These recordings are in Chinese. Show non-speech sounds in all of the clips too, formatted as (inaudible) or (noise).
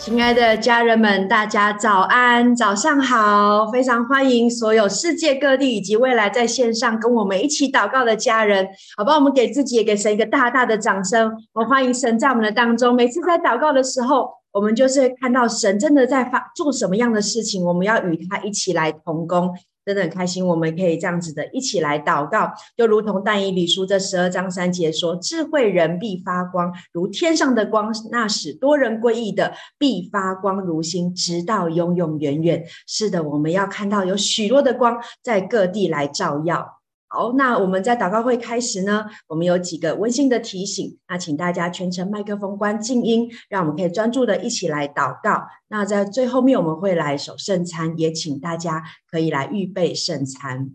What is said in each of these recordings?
亲爱的家人们，大家早安，早上好！非常欢迎所有世界各地以及未来在线上跟我们一起祷告的家人，好吧？我们给自己也给神一个大大的掌声。我欢迎神在我们的当中。每次在祷告的时候，我们就是看到神真的在发做什么样的事情，我们要与他一起来同工。真的很开心，我们可以这样子的一起来祷告，就如同但以理书这十二章三节说：“智慧人必发光，如天上的光；那使多人归义的，必发光如星，直到永永远远。”是的，我们要看到有许多的光在各地来照耀。好，那我们在祷告会开始呢，我们有几个温馨的提醒。那请大家全程麦克风关静音，让我们可以专注的一起来祷告。那在最后面我们会来守圣餐，也请大家可以来预备圣餐。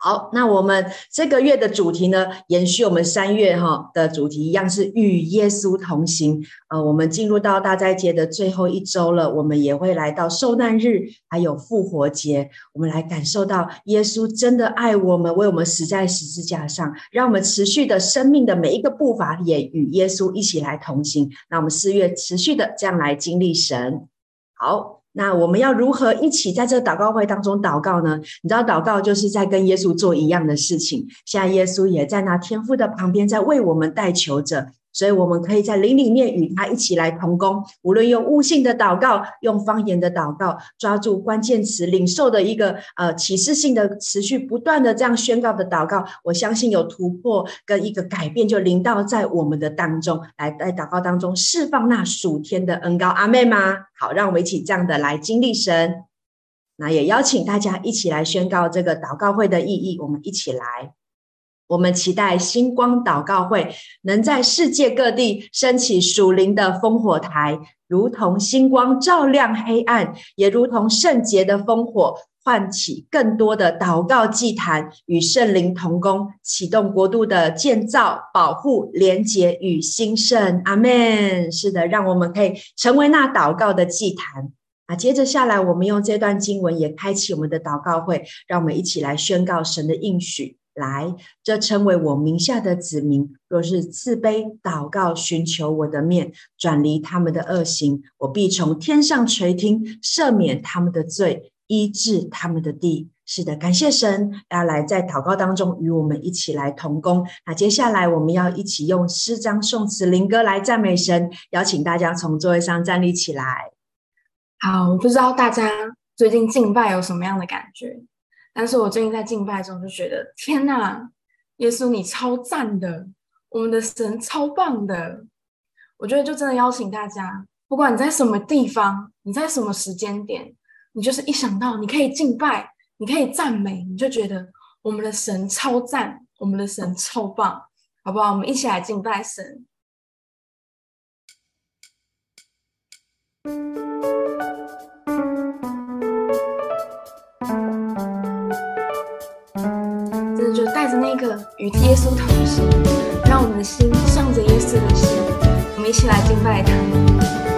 好，那我们这个月的主题呢，延续我们三月哈的主题一样，是与耶稣同行。呃，我们进入到大斋节的最后一周了，我们也会来到受难日，还有复活节，我们来感受到耶稣真的爱我们，为我们死在十字架上，让我们持续的生命的每一个步伐也与耶稣一起来同行。那我们四月持续的这样来经历神。好。那我们要如何一起在这祷告会当中祷告呢？你知道，祷告就是在跟耶稣做一样的事情。现在耶稣也在那天父的旁边，在为我们代求着。所以，我们可以在灵里面与他一起来同工，无论用悟性的祷告，用方言的祷告，抓住关键词，领受的一个呃启示性的持续不断的这样宣告的祷告，我相信有突破跟一个改变就临到在我们的当中，来在祷告当中释放那属天的恩膏，阿妹吗？好，让我们一起这样的来经历神。那也邀请大家一起来宣告这个祷告会的意义，我们一起来。我们期待星光祷告会能在世界各地升起属灵的烽火台，如同星光照亮黑暗，也如同圣洁的烽火唤起更多的祷告祭坛，与圣灵同工，启动国度的建造、保护、连结与兴盛。阿门。是的，让我们可以成为那祷告的祭坛。啊，接着下来，我们用这段经文也开启我们的祷告会，让我们一起来宣告神的应许。来，这称为我名下的子民，若是自卑祷告，寻求我的面，转离他们的恶行，我必从天上垂听，赦免他们的罪，医治他们的地。是的，感谢神，要来在祷告当中与我们一起来同工。那接下来我们要一起用诗章、颂词、灵歌来赞美神，邀请大家从座位上站立起来。好，我不知道大家最近敬拜有什么样的感觉？但是我最近在敬拜中就觉得，天哪，耶稣你超赞的，我们的神超棒的。我觉得就真的邀请大家，不管你在什么地方，你在什么时间点，你就是一想到你可以敬拜，你可以赞美，你就觉得我们的神超赞，我们的神超棒，好不好？我们一起来敬拜神。着那个与耶稣同行，让我们的心向着耶稣的心，我们一起来敬拜他。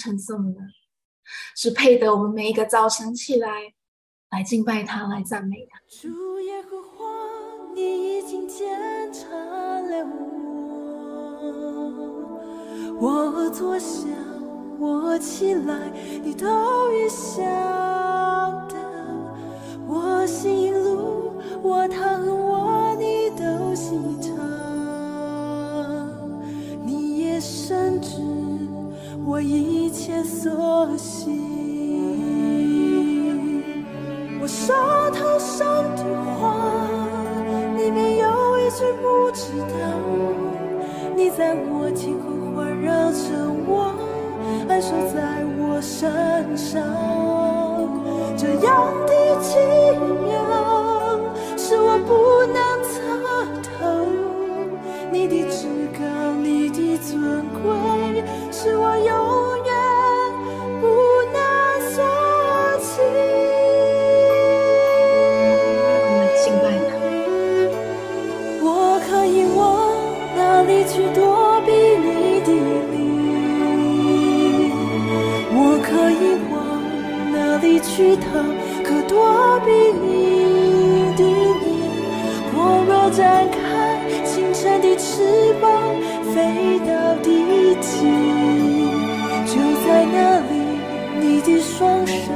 称颂的，是配得我们每一个早晨起来来敬拜他、来赞美他。主耶和华，你已经检查了我，我坐下，我起来，你都预晓得，我行路，我躺卧，你都细察。深知我一切所行，我手头上的话里面有一句不知道，你在我前后环绕着我，安守在我身上，这样的奇妙是我不能测透，你的。尊贵是我永远不能舍弃。我可以往哪里去躲避你的灵？我可以往哪里去逃？可躲避你的面？我若展开翅膀。飞到地极，就在那里，你的双手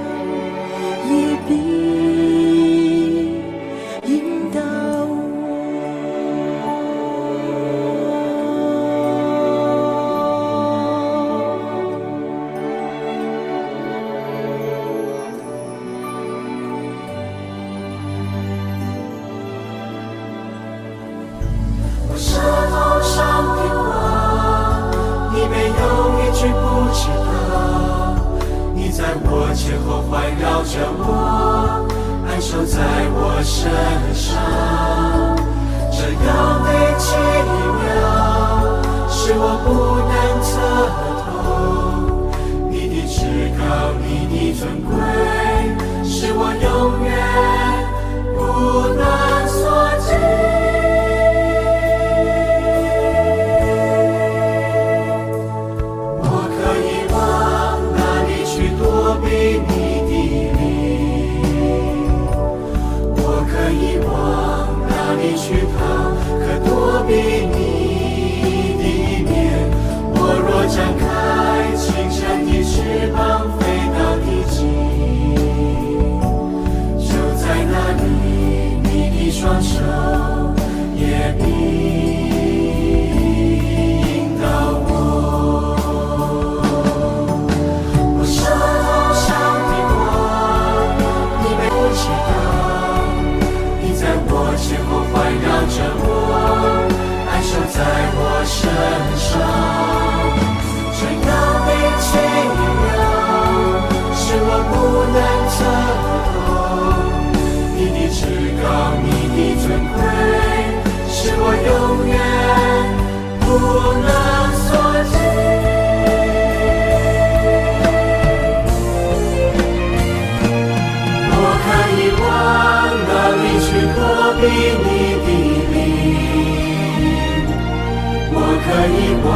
往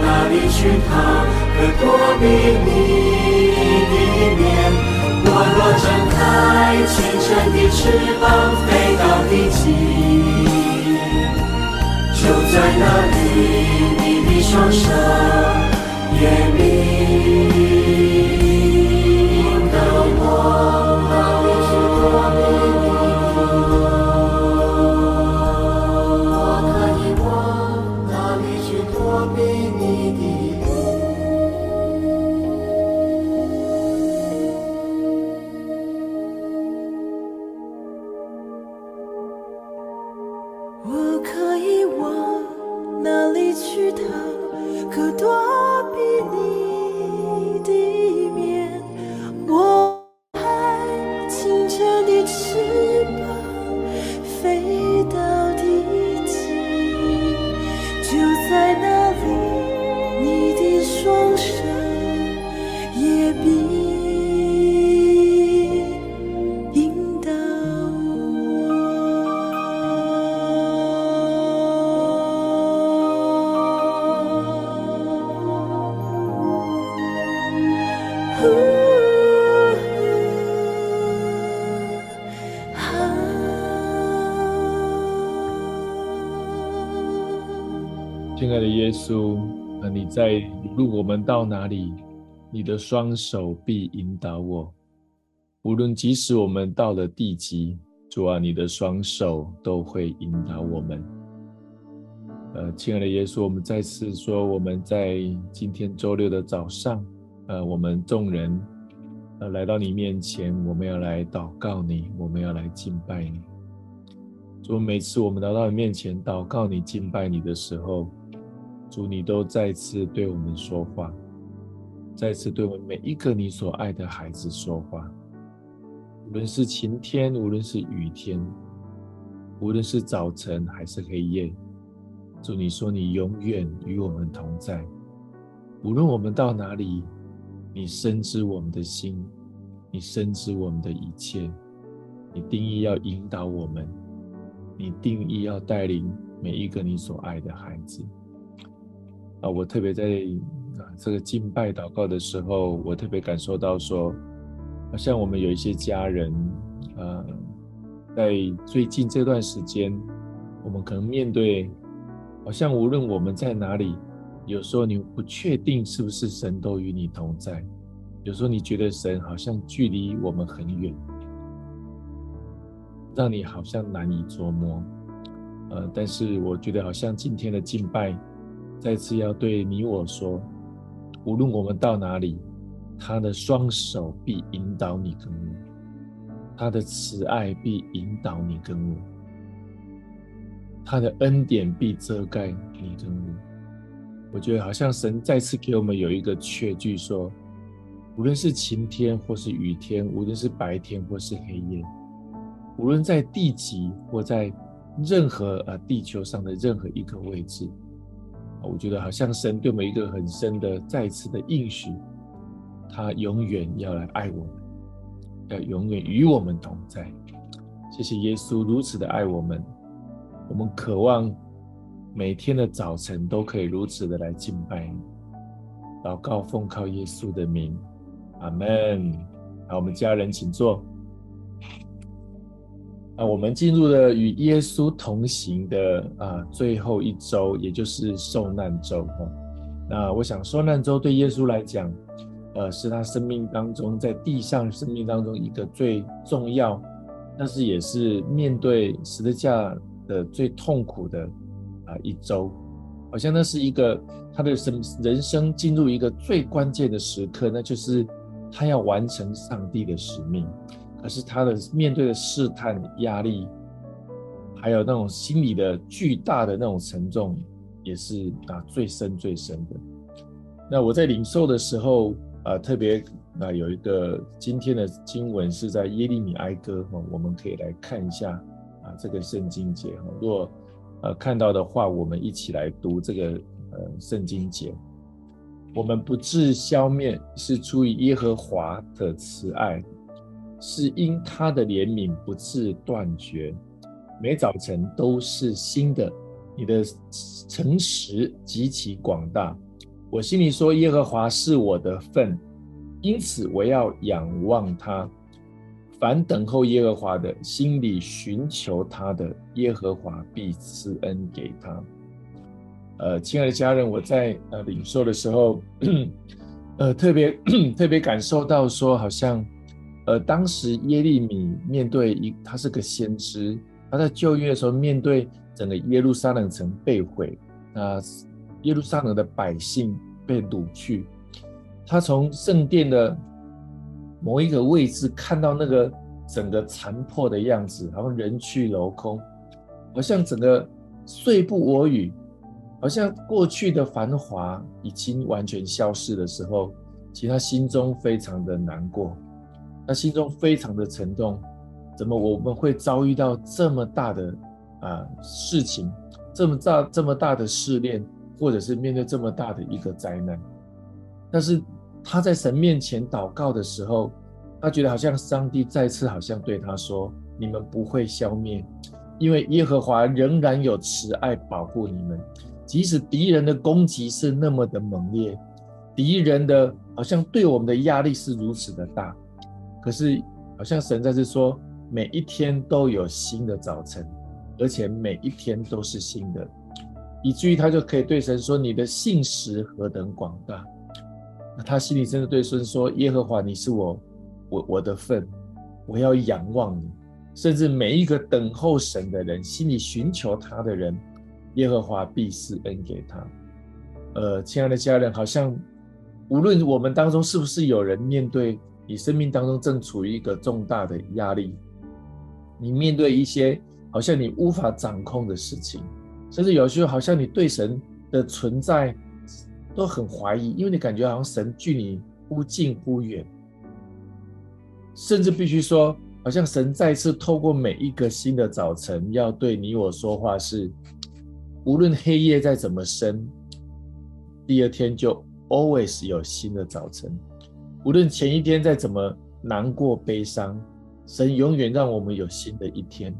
哪里去逃？可躲避你的面？我若展开清晨的翅膀，飞到地极，就在那里，你的双手也迷。那你在无论我们到哪里，你的双手必引导我。无论即使我们到了地极，主啊，你的双手都会引导我们。呃，亲爱的耶稣，我们再次说，我们在今天周六的早上，呃，我们众人呃来到你面前，我们要来祷告你，我们要来敬拜你。主，每次我们来到你面前祷告你、敬拜你的时候，主，你都再次对我们说话，再次对我们每一个你所爱的孩子说话。无论是晴天，无论是雨天，无论是早晨还是黑夜，主，你说你永远与我们同在。无论我们到哪里，你深知我们的心，你深知我们的一切，你定义要引导我们，你定义要带领每一个你所爱的孩子。啊，我特别在啊这个敬拜祷告的时候，我特别感受到说，好像我们有一些家人，呃，在最近这段时间，我们可能面对，好像无论我们在哪里，有时候你不确定是不是神都与你同在，有时候你觉得神好像距离我们很远，让你好像难以捉摸，呃，但是我觉得好像今天的敬拜。再次要对你我说，无论我们到哪里，他的双手必引导你跟我，他的慈爱必引导你跟我，他的恩典必遮盖你跟我。我觉得好像神再次给我们有一个确据说，无论是晴天或是雨天，无论是白天或是黑夜，无论在地极或在任何呃地球上的任何一个位置。我觉得好像神对我们一个很深的再次的应许，他永远要来爱我们，要永远与我们同在。谢谢耶稣如此的爱我们，我们渴望每天的早晨都可以如此的来敬拜你。祷告奉靠耶稣的名，阿门。好，我们家人请坐。啊，我们进入了与耶稣同行的啊最后一周，也就是受难周哈。那我想，受难周对耶稣来讲，呃，是他生命当中在地上生命当中一个最重要，但是也是面对十字架的最痛苦的啊一周。好像那是一个他的生人生进入一个最关键的时刻，那就是他要完成上帝的使命。可是他的面对的试探、压力，还有那种心里的巨大的那种沉重，也是啊最深最深的。那我在领受的时候啊，特别啊有一个今天的经文是在耶利米哀歌哈，我们可以来看一下啊这个圣经节哈。如果呃看到的话，我们一起来读这个呃圣经节。我们不致消灭，是出于耶和华的慈爱。是因他的怜悯不致断绝，每早晨都是新的。你的诚实极其广大，我心里说：耶和华是我的份，因此我要仰望他。凡等候耶和华的，心里寻求他的，耶和华必赐恩给他。呃，亲爱的家人，我在呃领受的时候，呃，特别 (coughs) 特别感受到说，好像。呃，当时耶利米面对一，他是个先知，他在旧约的时候面对整个耶路撒冷城被毁，啊，耶路撒冷的百姓被掳去，他从圣殿的某一个位置看到那个整个残破的样子，好像人去楼空，好像整个岁不我与，好像过去的繁华已经完全消失的时候，其实他心中非常的难过。他心中非常的沉重，怎么我们会遭遇到这么大的啊事情，这么大这么大的试炼，或者是面对这么大的一个灾难？但是他在神面前祷告的时候，他觉得好像上帝再次好像对他说：“你们不会消灭，因为耶和华仍然有慈爱保护你们，即使敌人的攻击是那么的猛烈，敌人的好像对我们的压力是如此的大。”可是，好像神在这说，每一天都有新的早晨，而且每一天都是新的。以至于他就可以对神说：“你的信实何等广大！”那他心里真的对神说：“耶和华，你是我我我的份，我要仰望你。”甚至每一个等候神的人，心里寻求他的人，耶和华必施恩给他。呃，亲爱的家人，好像无论我们当中是不是有人面对你生命当中正处于一个重大的压力，你面对一些好像你无法掌控的事情。甚至有时候，好像你对神的存在都很怀疑，因为你感觉好像神距你忽近忽远，甚至必须说，好像神再次透过每一个新的早晨，要对你我说话是：无论黑夜再怎么深，第二天就 always 有新的早晨；无论前一天再怎么难过悲伤，神永远让我们有新的一天。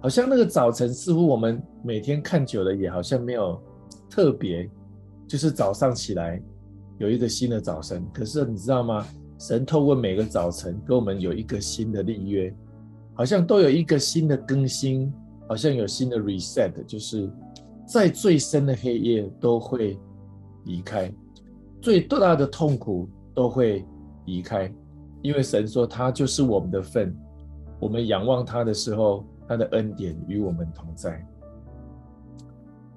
好像那个早晨，似乎我们每天看久了，也好像没有特别，就是早上起来有一个新的早晨。可是你知道吗？神透过每个早晨跟我们有一个新的立约，好像都有一个新的更新，好像有新的 reset，就是在最深的黑夜都会离开，最大的痛苦都会离开，因为神说他就是我们的份，我们仰望他的时候。他的恩典与我们同在。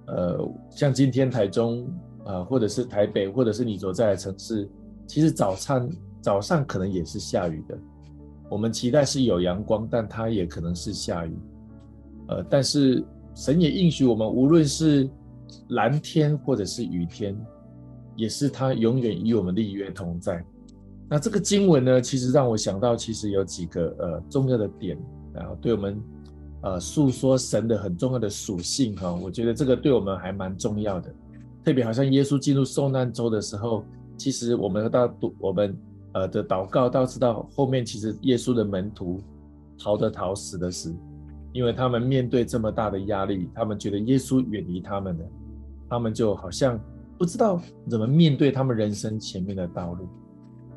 呃，像今天台中、呃，或者是台北，或者是你所在的城市，其实早餐早上可能也是下雨的。我们期待是有阳光，但它也可能是下雨。呃，但是神也应许我们，无论是蓝天或者是雨天，也是他永远与我们立约同在。那这个经文呢，其实让我想到，其实有几个呃重要的点，然后对我们。呃，诉说神的很重要的属性哈，我觉得这个对我们还蛮重要的。特别好像耶稣进入受难周的时候，其实我们到读我们呃的祷告，到知道后面其实耶稣的门徒逃的逃，死的死，因为他们面对这么大的压力，他们觉得耶稣远离他们了，他们就好像不知道怎么面对他们人生前面的道路。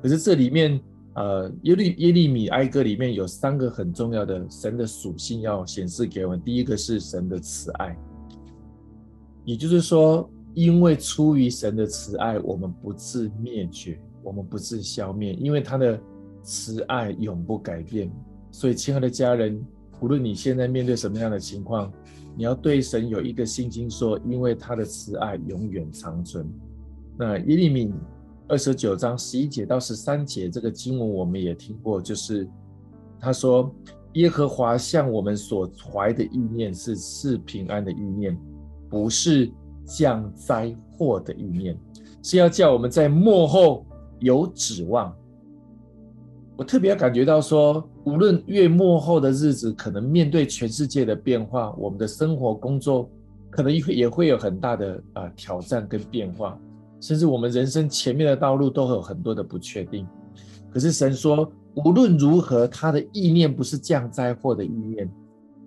可是这里面。呃，耶利耶利米哀歌里面有三个很重要的神的属性要显示给我们。第一个是神的慈爱，也就是说，因为出于神的慈爱，我们不致灭绝，我们不致消灭，因为他的慈爱永不改变。所以，亲爱的家人，无论你现在面对什么样的情况，你要对神有一个信心，说，因为他的慈爱永远长存。那耶利米。二十九章十一节到十三节，这个经文我们也听过，就是他说：“耶和华向我们所怀的意念是赐平安的意念，不是降灾祸的意念，是要叫我们在末后有指望。”我特别感觉到说，无论越末后的日子，可能面对全世界的变化，我们的生活、工作，可能也会有很大的啊、挑战跟变化。甚至我们人生前面的道路都会有很多的不确定，可是神说，无论如何，他的意念不是降灾祸的意念，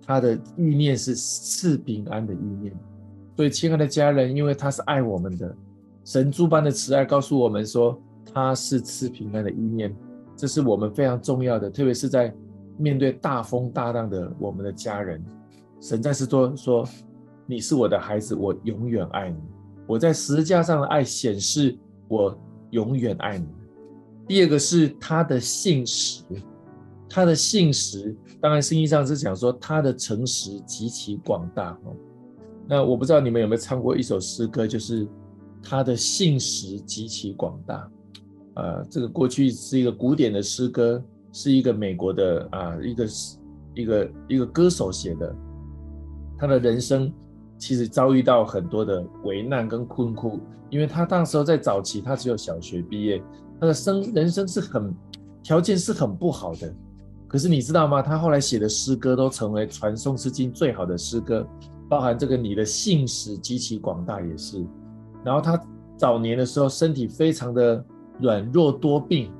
他的意念是赐平安的意念。所以，亲爱的家人，因为他是爱我们的，神诸般的慈爱告诉我们说，他是赐平安的意念，这是我们非常重要的，特别是在面对大风大浪的我们的家人，神在是说说，你是我的孩子，我永远爱你。我在十字架上的爱显示我永远爱你。第二个是他的信实，他的信实，当然圣经上是讲说他的诚实极其广大哦。那我不知道你们有没有唱过一首诗歌，就是他的信实极其广大。呃，这个过去是一个古典的诗歌，是一个美国的啊一个一个一个歌手写的，他的人生。其实遭遇到很多的危难跟困苦，因为他当时候在早期，他只有小学毕业，他的生人生是很条件是很不好的。可是你知道吗？他后来写的诗歌都成为传颂诗经最好的诗歌，包含这个你的信使极其广大也是。然后他早年的时候身体非常的软弱多病，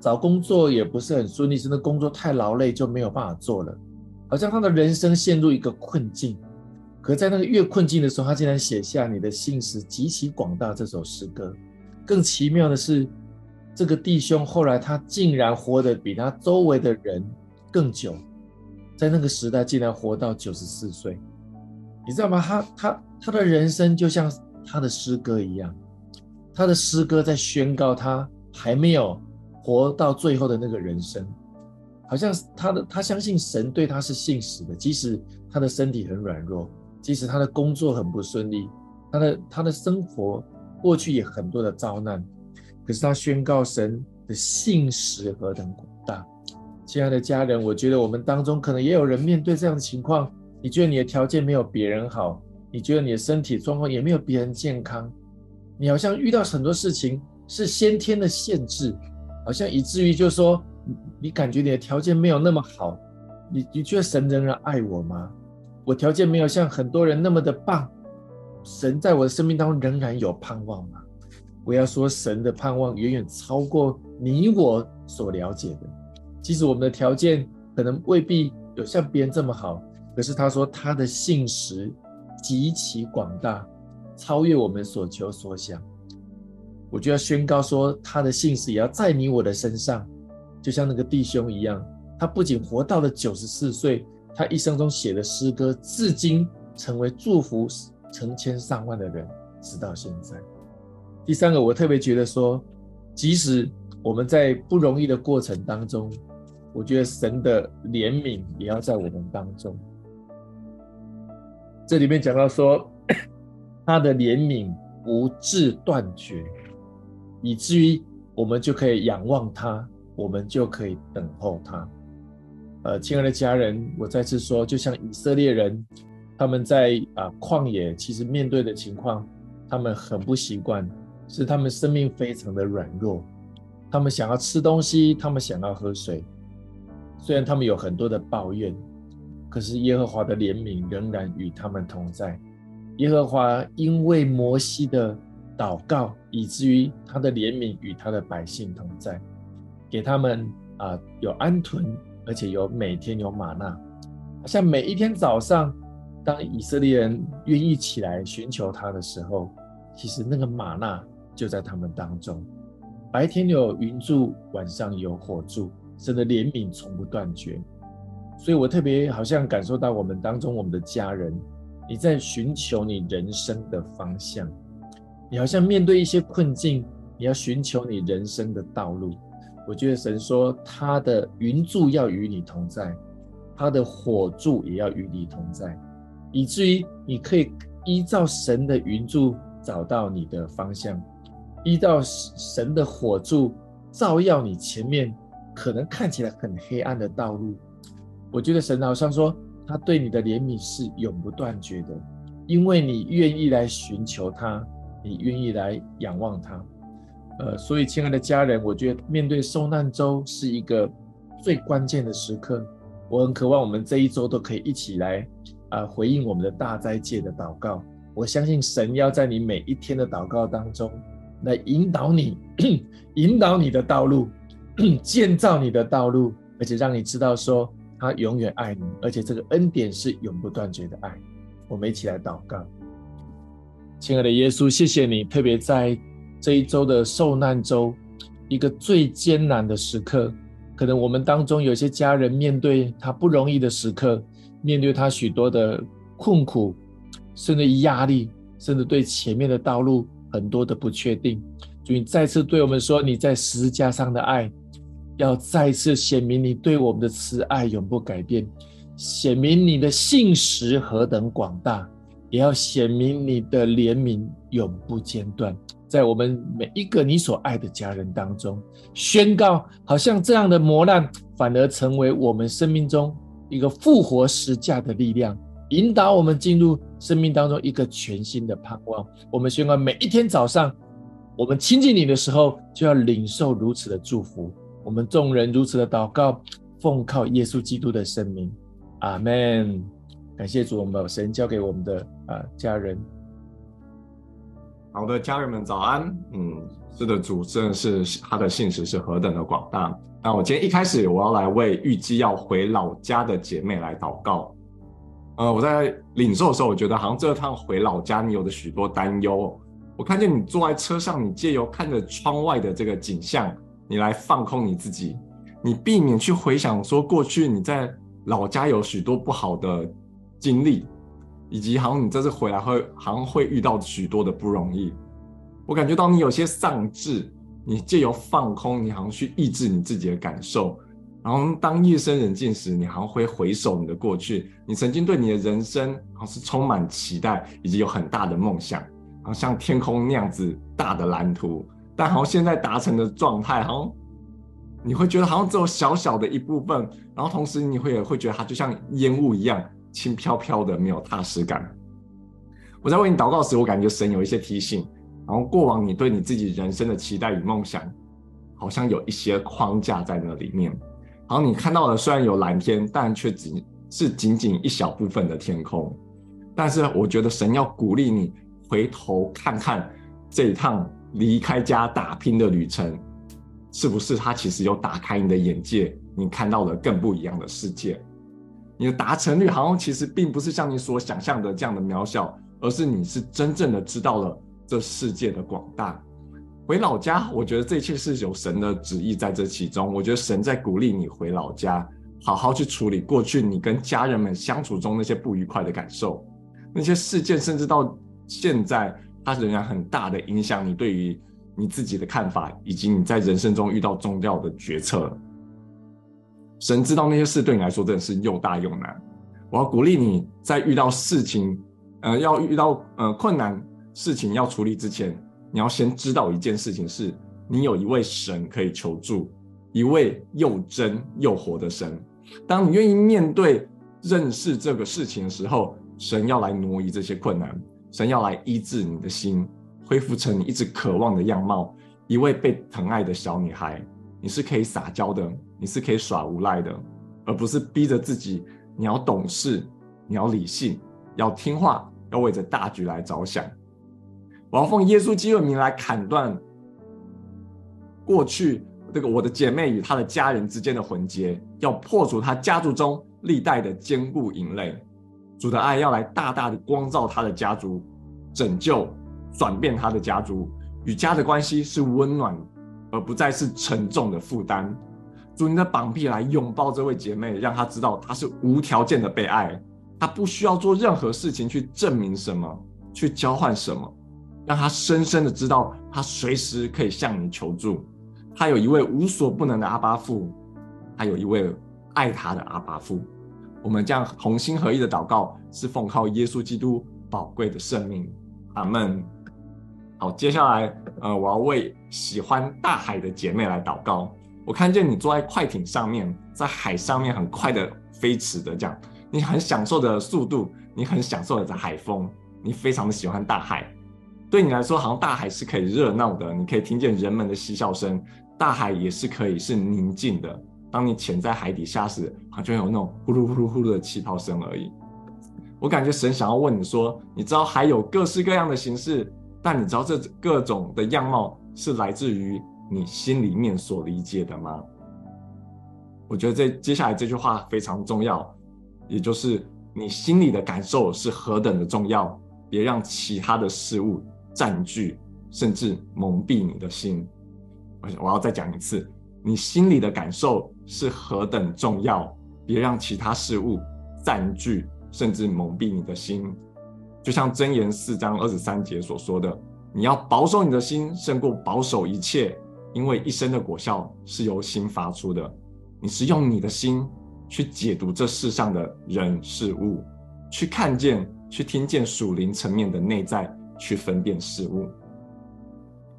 找工作也不是很顺利，甚至工作太劳累就没有办法做了，好像他的人生陷入一个困境。可在那个越困境的时候，他竟然写下“你的信实极其广大”这首诗歌。更奇妙的是，这个弟兄后来他竟然活得比他周围的人更久，在那个时代竟然活到九十四岁。你知道吗？他他他的人生就像他的诗歌一样，他的诗歌在宣告他还没有活到最后的那个人生，好像他的他相信神对他是信实的，即使他的身体很软弱，即使他的工作很不顺利，他的他的生活过去也很多的遭难，可是他宣告神的信实何等广大。亲爱的家人，我觉得我们当中可能也有人面对这样的情况，你觉得你的条件没有别人好，你觉得你的身体状况也没有别人健康，你好像遇到很多事情是先天的限制，好像以至于就是说，你感觉你的条件没有那么好，你你觉得神仍然爱我吗？我条件没有像很多人那么的棒，神在我的生命当中仍然有盼望吗？我要说，神的盼望远远超过你我所了解的。即使我们的条件可能未必有像别人这么好，可是他说他的信实极其广大，超越我们所求所想。我就要宣告说，他的信实也要在你我的身上，就像那个弟兄一样，他不仅活到了九十四岁，他一生中写的诗歌，至今成为祝福成千上万的人，直到现在。第三个，我特别觉得说，即使我们在不容易的过程当中，我觉得神的怜悯也要在我们当中。这里面讲到说，他的怜悯不致断绝，以至于我们就可以仰望他，我们就可以等候他。呃，亲爱的家人，我再次说，就像以色列人，他们在啊旷野，其实面对的情况，他们很不习惯，是他们生命非常的软弱，他们想要吃东西，他们想要喝水。虽然他们有很多的抱怨，可是耶和华的怜悯仍然与他们同在。耶和华因为摩西的祷告，以至于他的怜悯与他的百姓同在，给他们啊、有安屯，而且有每天有吗哪。像每一天早上，当以色列人愿意起来寻求他的时候，其实那个吗哪就在他们当中。白天有云柱，晚上有火柱。神的怜悯从不断绝，所以我特别好像感受到我们当中我们的家人，你在寻求你人生的方向，你好像面对一些困境，你要寻求你人生的道路。我觉得神说他的云柱要与你同在，他的火柱也要与你同在，以至于你可以依照神的云柱找到你的方向，依照神的火柱照耀你前面。可能看起来很黑暗的道路，我觉得神好像说，他对你的怜悯是永不断绝的，因为你愿意来寻求他，你愿意来仰望他。呃，所以亲爱的家人，我觉得面对受难周是一个最关键的时刻。我很渴望我们这一周都可以一起来啊、呃、回应我们的大灾界的祷告。我相信神要在你每一天的祷告当中来引导你，引导你的道路。(clears throat) 建造你的道路，而且让你知道说他永远爱你，而且这个恩典是永不断绝的爱。我们一起来祷告，亲爱的耶稣，谢谢你，特别在这一周的受难周，一个最艰难的时刻，可能我们当中有些家人面对他不容易的时刻，面对他许多的困苦，甚至压力，甚至对前面的道路很多的不确定。主，你再次对我们说，你在十字架上的爱。要再次显明你对我们的慈爱永不改变，显明你的信实何等广大，也要显明你的怜悯永不间断，在我们每一个你所爱的家人当中宣告，好像这样的磨难反而成为我们生命中一个复活十架的力量，引导我们进入生命当中一个全新的盼望。我们宣告，每一天早上我们亲近你的时候，就要领受如此的祝福。我们众人如此的祷告，奉靠耶稣基督的圣名，阿门。感谢主，我们把神交给我们的啊家人。好的，家人们早安。嗯，是的，主真的是他的信实是何等的广大。那我今天一开始，我要来为预计要回老家的姐妹来祷告。呃，我在领受的时候，我觉得好像这趟回老家，你有的许多担忧。我看见你坐在车上，你借由看着窗外的这个景象。你来放空你自己，你避免去回想说过去你在老家有许多不好的经历，以及好像你这次回来会好像会遇到许多的不容易。我感觉到你有些丧志，你借由放空，你好像去抑制你自己的感受。然后当夜深人静时，你好像会回首你的过去，你曾经对你的人生好像是充满期待，以及有很大的梦想，然后像天空那样子大的蓝图，但好像现在达成的状态，好像你会觉得好像只有小小的一部分，然后同时你会也会觉得它就像烟雾一样轻飘飘的，没有踏实感。我在为你祷告时，我感觉神有一些提醒。然后过往你对你自己人生的期待与梦想，好像有一些框架在那里面。然后你看到的虽然有蓝天，但却仅是仅仅一小部分的天空。但是我觉得神要鼓励你回头看看这一趟离开家打拼的旅程，是不是他其实有打开你的眼界，你看到了更不一样的世界。你的达成率好像其实并不是像你所想象的这样的渺小，而是你是真正的知道了。这世界的广大，回老家，我觉得这一切是有神的旨意在这其中。我觉得神在鼓励你回老家，好好去处理过去你跟家人们相处中那些不愉快的感受，那些事件，甚至到现在，它仍然很大的影响你对于你自己的看法，以及你在人生中遇到重要的决策。神知道那些事对你来说真的是又大又难。我要鼓励你在遇到事情，呃，要遇到呃困难。事情要处理之前，你要先知道一件事情是：你有一位神可以求助，一位又真又活的神。当你愿意面对、认识这个事情的时候，神要来挪移这些困难，神要来医治你的心，恢复成你一直渴望的样貌。一位被疼爱的小女孩，你是可以撒娇的，你是可以耍无赖的，而不是逼着自己。你要懂事，你要理性，要听话，要为着大局来着想。我要奉耶稣基督名来砍断过去这个我的姐妹与她的家人之间的魂结，要破除她家族中历代的坚固营垒。主的爱要来大大的光照她的家族，拯救、转变她的家族，与家的关系是温暖，而不再是沉重的负担。主，你的膀臂来拥抱这位姐妹，让她知道她是无条件的被爱，她不需要做任何事情去证明什么，去交换什么。让她深深的知道，她随时可以向你求助。她有一位无所不能的阿爸父，她有一位爱她的阿爸父。我们这样同心合意的祷告，是奉靠耶稣基督宝贵的圣名。阿门。好，接下来，呃，我要为喜欢大海的姐妹来祷告。我看见你坐在快艇上面，在海上面很快的飞驰的这样，你很享受的速度，你很享受的海风，你非常的喜欢大海。对你来说，好像大海是可以热闹的，你可以听见人们的嬉笑声。大海也是可以是宁静的。当你潜在海底下时，好像有那种呼噜呼噜呼噜的气泡声而已。我感觉神想要问你说：你知道还有各式各样的形式，但你知道这各种的样貌是来自于你心里面所理解的吗？我觉得这接下来这句话非常重要，也就是你心里的感受是何等的重要，别让其他的事物。占据甚至蒙蔽你的心，我我要再讲一次，你心里的感受是何等重要，别让其他事物占据甚至蒙蔽你的心。就像箴言四章二十三节所说的，你要保守你的心，胜过保守一切，因为一生的果效是由心发出的。你是用你的心去解读这世上的人事物，去看见、去听见属灵层面的内在。去分辨事物。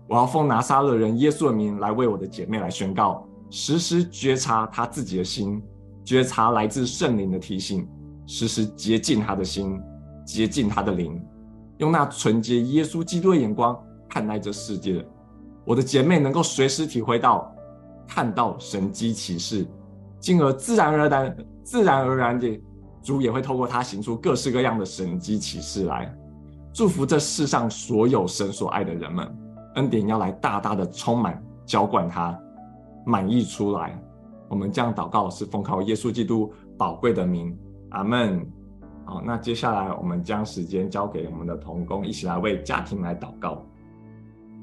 我要奉拿撒勒人耶稣的名来为我的姐妹来宣告：时时觉察她自己的心，觉察来自圣灵的提醒，时时洁净她的心，洁净她的灵，用那纯洁耶稣基督的眼光看待这世界。我的姐妹能够随时体会到、看到神迹奇事，进而自然而然、自然而然的，主也会透过他行出各式各样的神迹奇事来。祝福这世上所有神所爱的人们，恩典要来大大的充满浇灌他，满溢出来。我们这样祷告是奉靠耶稣基督宝贵的名，阿门。好，那接下来我们将时间交给我们的同工，一起来为家庭来祷告。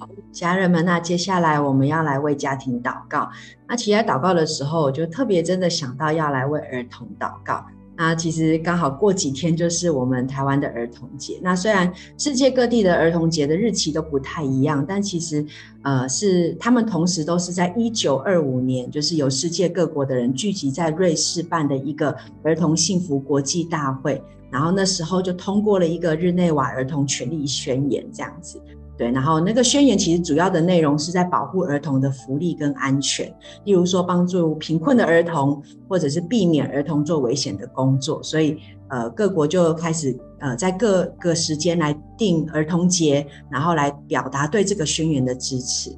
好，家人们，那接下来我们要来为家庭祷告。那其实祷告的时候，我就特别真的想到要来为儿童祷告。那其实刚好过几天就是我们台湾的儿童节。那虽然世界各地的儿童节的日期都不太一样，但其实呃是他们同时都是在一九二五年，就是有世界各国的人聚集在瑞士办的一个儿童幸福国际大会，然后那时候就通过了一个日内瓦儿童权利宣言这样子。对，然后那个宣言其实主要的内容是在保护儿童的福利跟安全，例如说帮助贫困的儿童，或者是避免儿童做危险的工作。所以，呃，各国就开始呃在各个时间来定儿童节，然后来表达对这个宣言的支持。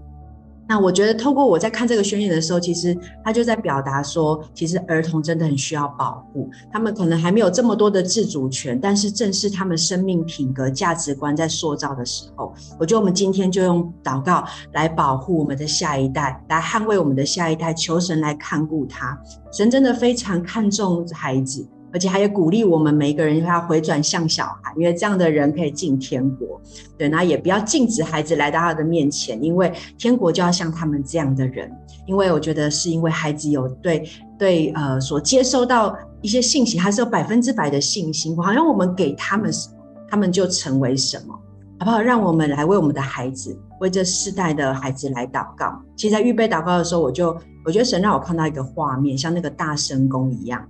那我觉得，透过我在看这个宣言的时候，其实他就在表达说，其实儿童真的很需要保护。他们可能还没有这么多的自主权，但是正是他们生命品格、价值观在塑造的时候。我觉得我们今天就用祷告来保护我们的下一代，来捍卫我们的下一代，求神来看顾他。神真的非常看重孩子。而且还有鼓励我们每一个人要回转向小孩，因为这样的人可以进天国。对，那也不要禁止孩子来到他的面前，因为天国就要像他们这样的人。因为我觉得是因为孩子有对对呃所接收到一些信息，还是有百分之百的信心。好像我们给他们什么，他们就成为什么，好不好？让我们来为我们的孩子，为这世代的孩子来祷告。其实，在预备祷告的时候，我就我觉得神让我看到一个画面，像那个大神宫一样。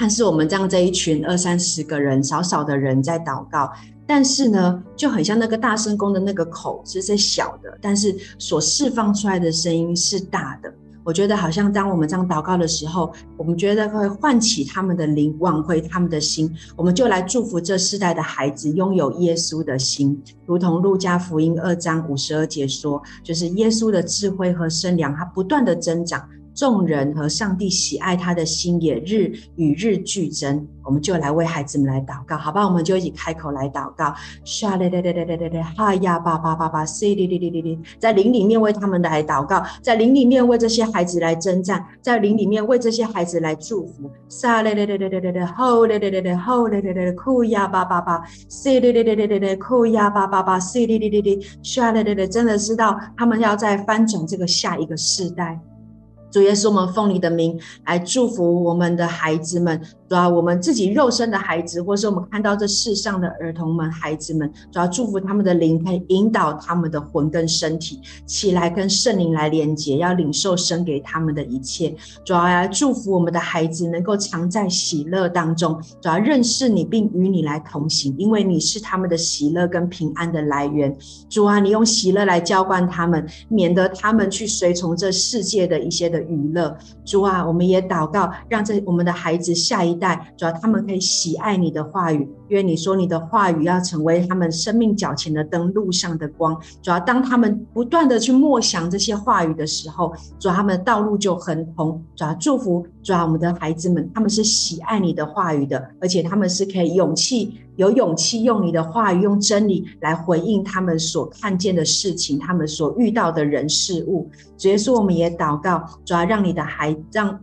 看似我们这样这一群二三十个人，少少的人在祷告，但是呢，就很像那个大声公的那个口，其实是小的，但是所释放出来的声音是大的。我觉得好像当我们这样祷告的时候，我们觉得会唤起他们的灵，挽回他们的心。我们就来祝福这世代的孩子拥有耶稣的心，如同路加福音二章五十二节说，就是耶稣的智慧和身量，它不断的增长。众人和上帝喜爱他的心也日与日俱增，我们就来为孩子们来祷告，好吧？我们就一起开口来祷告。沙嘞嘞嘞嘞嘞嘞嘞，哈呀巴巴巴巴，西哩哩哩哩哩，在灵里面为他们来祷告，在灵里面为这些孩子来征战，在灵里面为这些孩子来祝福。沙嘞嘞嘞嘞嘞嘞嘞，吼嘞嘞嘞嘞，吼嘞嘞嘞嘞，哭呀巴巴巴，西哩哩哩哩哩哩，哭呀巴巴巴，西哩哩哩哩，沙嘞嘞嘞，真的知道他们要在翻转这个下一个世代。主耶稣，我们奉你的名来祝福我们的孩子们。主要我们自己肉身的孩子，或是我们看到这世上的儿童们、孩子们，主要祝福他们的灵，可以引导他们的魂跟身体起来，跟圣灵来连接，要领受神给他们的一切。主要来祝福我们的孩子能够常在喜乐当中，主要认识你，并与你来同行，因为你是他们的喜乐跟平安的来源。主啊，你用喜乐来浇灌他们，免得他们去随从这世界的一些的娱乐。主啊，我们也祷告，让这我们的孩子下一。主要他们可以喜爱你的话语，因为你说你的话语要成为他们生命脚前的灯，路上的光。主要当他们不断的去默想这些话语的时候，主要他们的道路就很通。主要祝福，主要我们的孩子们，他们是喜爱你的话语的，而且他们是可以勇气有勇气用你的话语，用真理来回应他们所看见的事情，他们所遇到的人事物。主耶稣，我们也祷告，主要让你的孩让。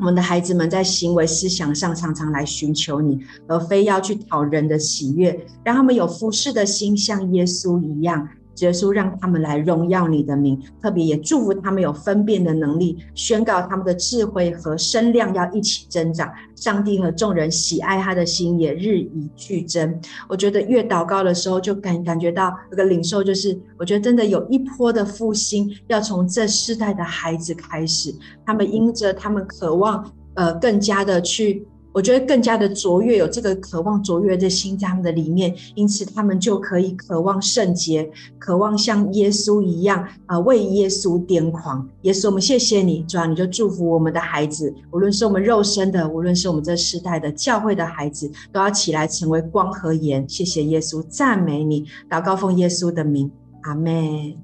我们的孩子们在行为思想上常常来寻求你，而非要去讨人的喜悦，让他们有服侍的心，像耶稣一样。耶稣让他们来荣耀你的名，特别也祝福他们有分辨的能力，宣告他们的智慧和身量要一起增长。上帝和众人喜爱他的心也日益俱增。我觉得越祷告的时候，就感感觉到这个领受，就是我觉得真的有一波的复兴要从这世代的孩子开始，他们因着他们渴望，呃，更加的去。我觉得更加的卓越，有这个渴望卓越的心在他们的里面，因此他们就可以渴望圣洁，渴望像耶稣一样啊，为耶稣癫狂。耶稣，我们谢谢你，主啊，你就祝福我们的孩子，无论是我们肉身的，无论是我们这世代的教会的孩子，都要起来成为光和盐。谢谢耶稣，赞美你，祷告奉耶稣的名，阿门。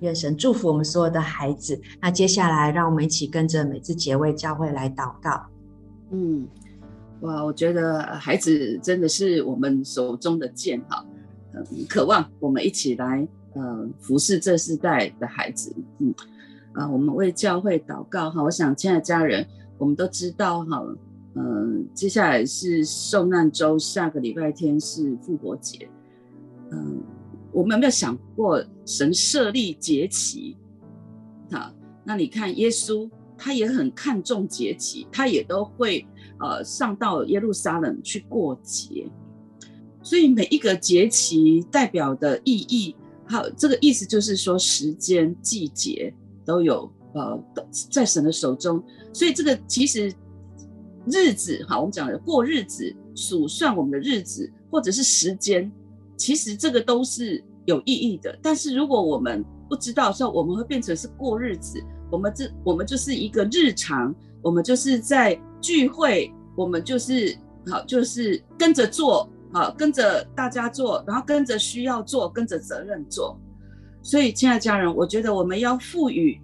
愿神祝福我们所有的孩子。那接下来，让我们一起跟着美智姐为教会来祷告。嗯，哇，我觉得孩子真的是我们手中的剑哈，嗯，渴望我们一起来，呃，服侍这世代的孩子，嗯，啊，我们为教会祷告哈。我想，亲爱的家人，我们都知道哈，嗯，接下来是受难周，下个礼拜天是复活节，嗯，我们有没有想过，神设立节期？好，那你看耶稣。他也很看重节期，他也都会呃上到耶路撒冷去过节。所以每一个节期代表的意义，好这个意思就是说时间、季节都有呃在神的手中。所以这个其实日子哈，我们讲的过日子、数算我们的日子，或者是时间，其实这个都是有意义的。但是如果我们不知道的时候，我们会变成是过日子。我们这我们就是一个日常，我们就是在聚会，我们就是好，就是跟着做。好，跟着大家做，然后跟着需要做，跟着责任做。所以，亲爱的家人，我觉得我们要赋予，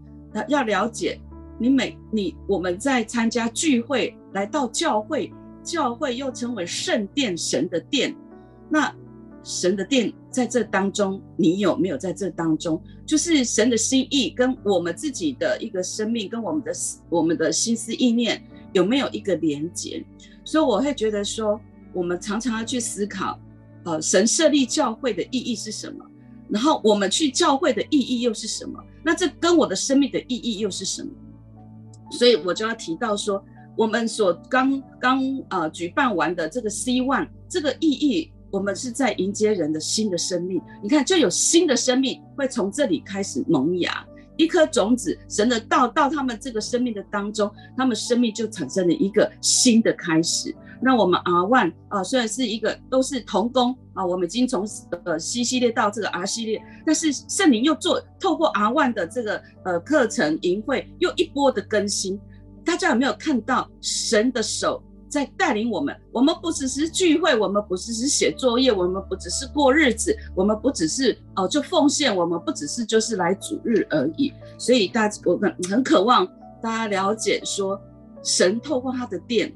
要了解你每你我们在参加聚会，来到教会，教会又称为圣殿，神的殿。那神的殿在这当中，你有没有在这当中？就是神的心意跟我们自己的一个生命，跟我们的我们的心思意念有没有一个连结？所以我会觉得说。我们常常要去思考，呃，神设立教会的意义是什么？然后我们去教会的意义又是什么？那这跟我的生命的意义又是什么？所以我就要提到说，我们所刚刚呃举办完的这个 C One 这个意义，我们是在迎接人的新的生命。你看，就有新的生命会从这里开始萌芽，一颗种子，神的道到他们这个生命的当中，他们生命就产生了一个新的开始。那我们 R One 啊，虽然是一个都是同工啊，我们已经从呃 C 系列到这个 R 系列，但是圣灵又做透过 R One 的这个呃课程营会又一波的更新，大家有没有看到神的手在带领我们？我们不只是聚会，我们不只是写作业，我们不只是过日子，我们不只是哦、就奉献，我们不只是就是来主日而已。所以大家我很很渴望大家了解说，神透过他的殿。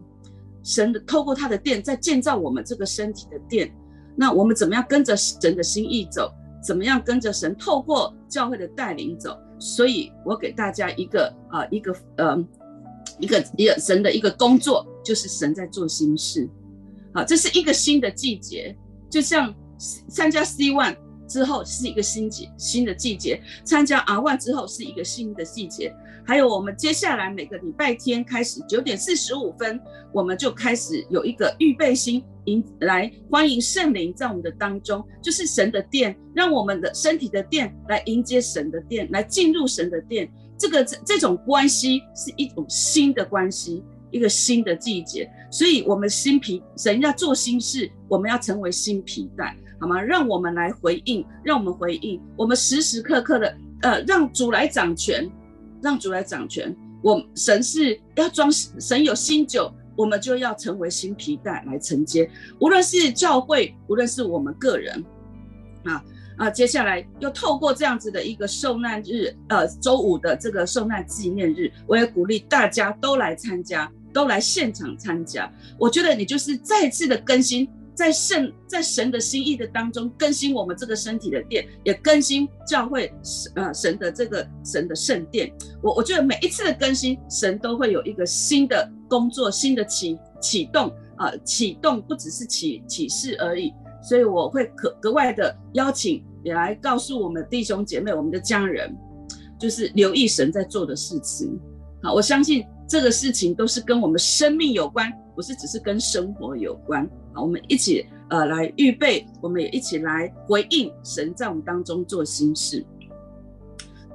神的透过他的殿在建造我们这个身体的殿，那我们怎么样跟着神的心意走？怎么样跟着神透过教会的带领走？所以我给大家一个啊、一个呃，一个一个神的一个工作，就是神在做新事。好，这是一个新的季节，就像参加 C One 之后是一个新节新的季节，参加 R One 之后是一个新的季节。还有，我们接下来每个礼拜天开始九点四十五分，我们就开始有一个预备心，迎来欢迎圣灵在我们的当中，就是神的殿，让我们的身体的殿来迎接神的殿，来进入神的殿。这个这这种关系是一种新的关系，一个新的季节。所以，我们新皮神要做新事，我们要成为新皮带，好吗？让我们来回应，让我们回应，我们时时刻刻的呃，让主来掌权。让主来掌权，我神是要装神有新酒，我们就要成为新皮带来承接。无论是教会，无论是我们个人，啊啊，接下来又透过这样子的一个受难日，呃，周五的这个受难纪念日，我也鼓励大家都来参加，都来现场参加。我觉得你就是再次的更新。在圣在神的心意的当中更新我们这个身体的殿，也更新教会神呃神的这个神的圣殿。我我觉得每一次的更新，神都会有一个新的工作，新的启启动啊、呃、启动不只是启启示而已。所以我会可格外的邀请也来告诉我们弟兄姐妹、我们的家人，就是留意神在做的事情。好，我相信这个事情都是跟我们生命有关，不是只是跟生活有关。好，我们一起呃来预备，我们也一起来回应神在我们当中做新事。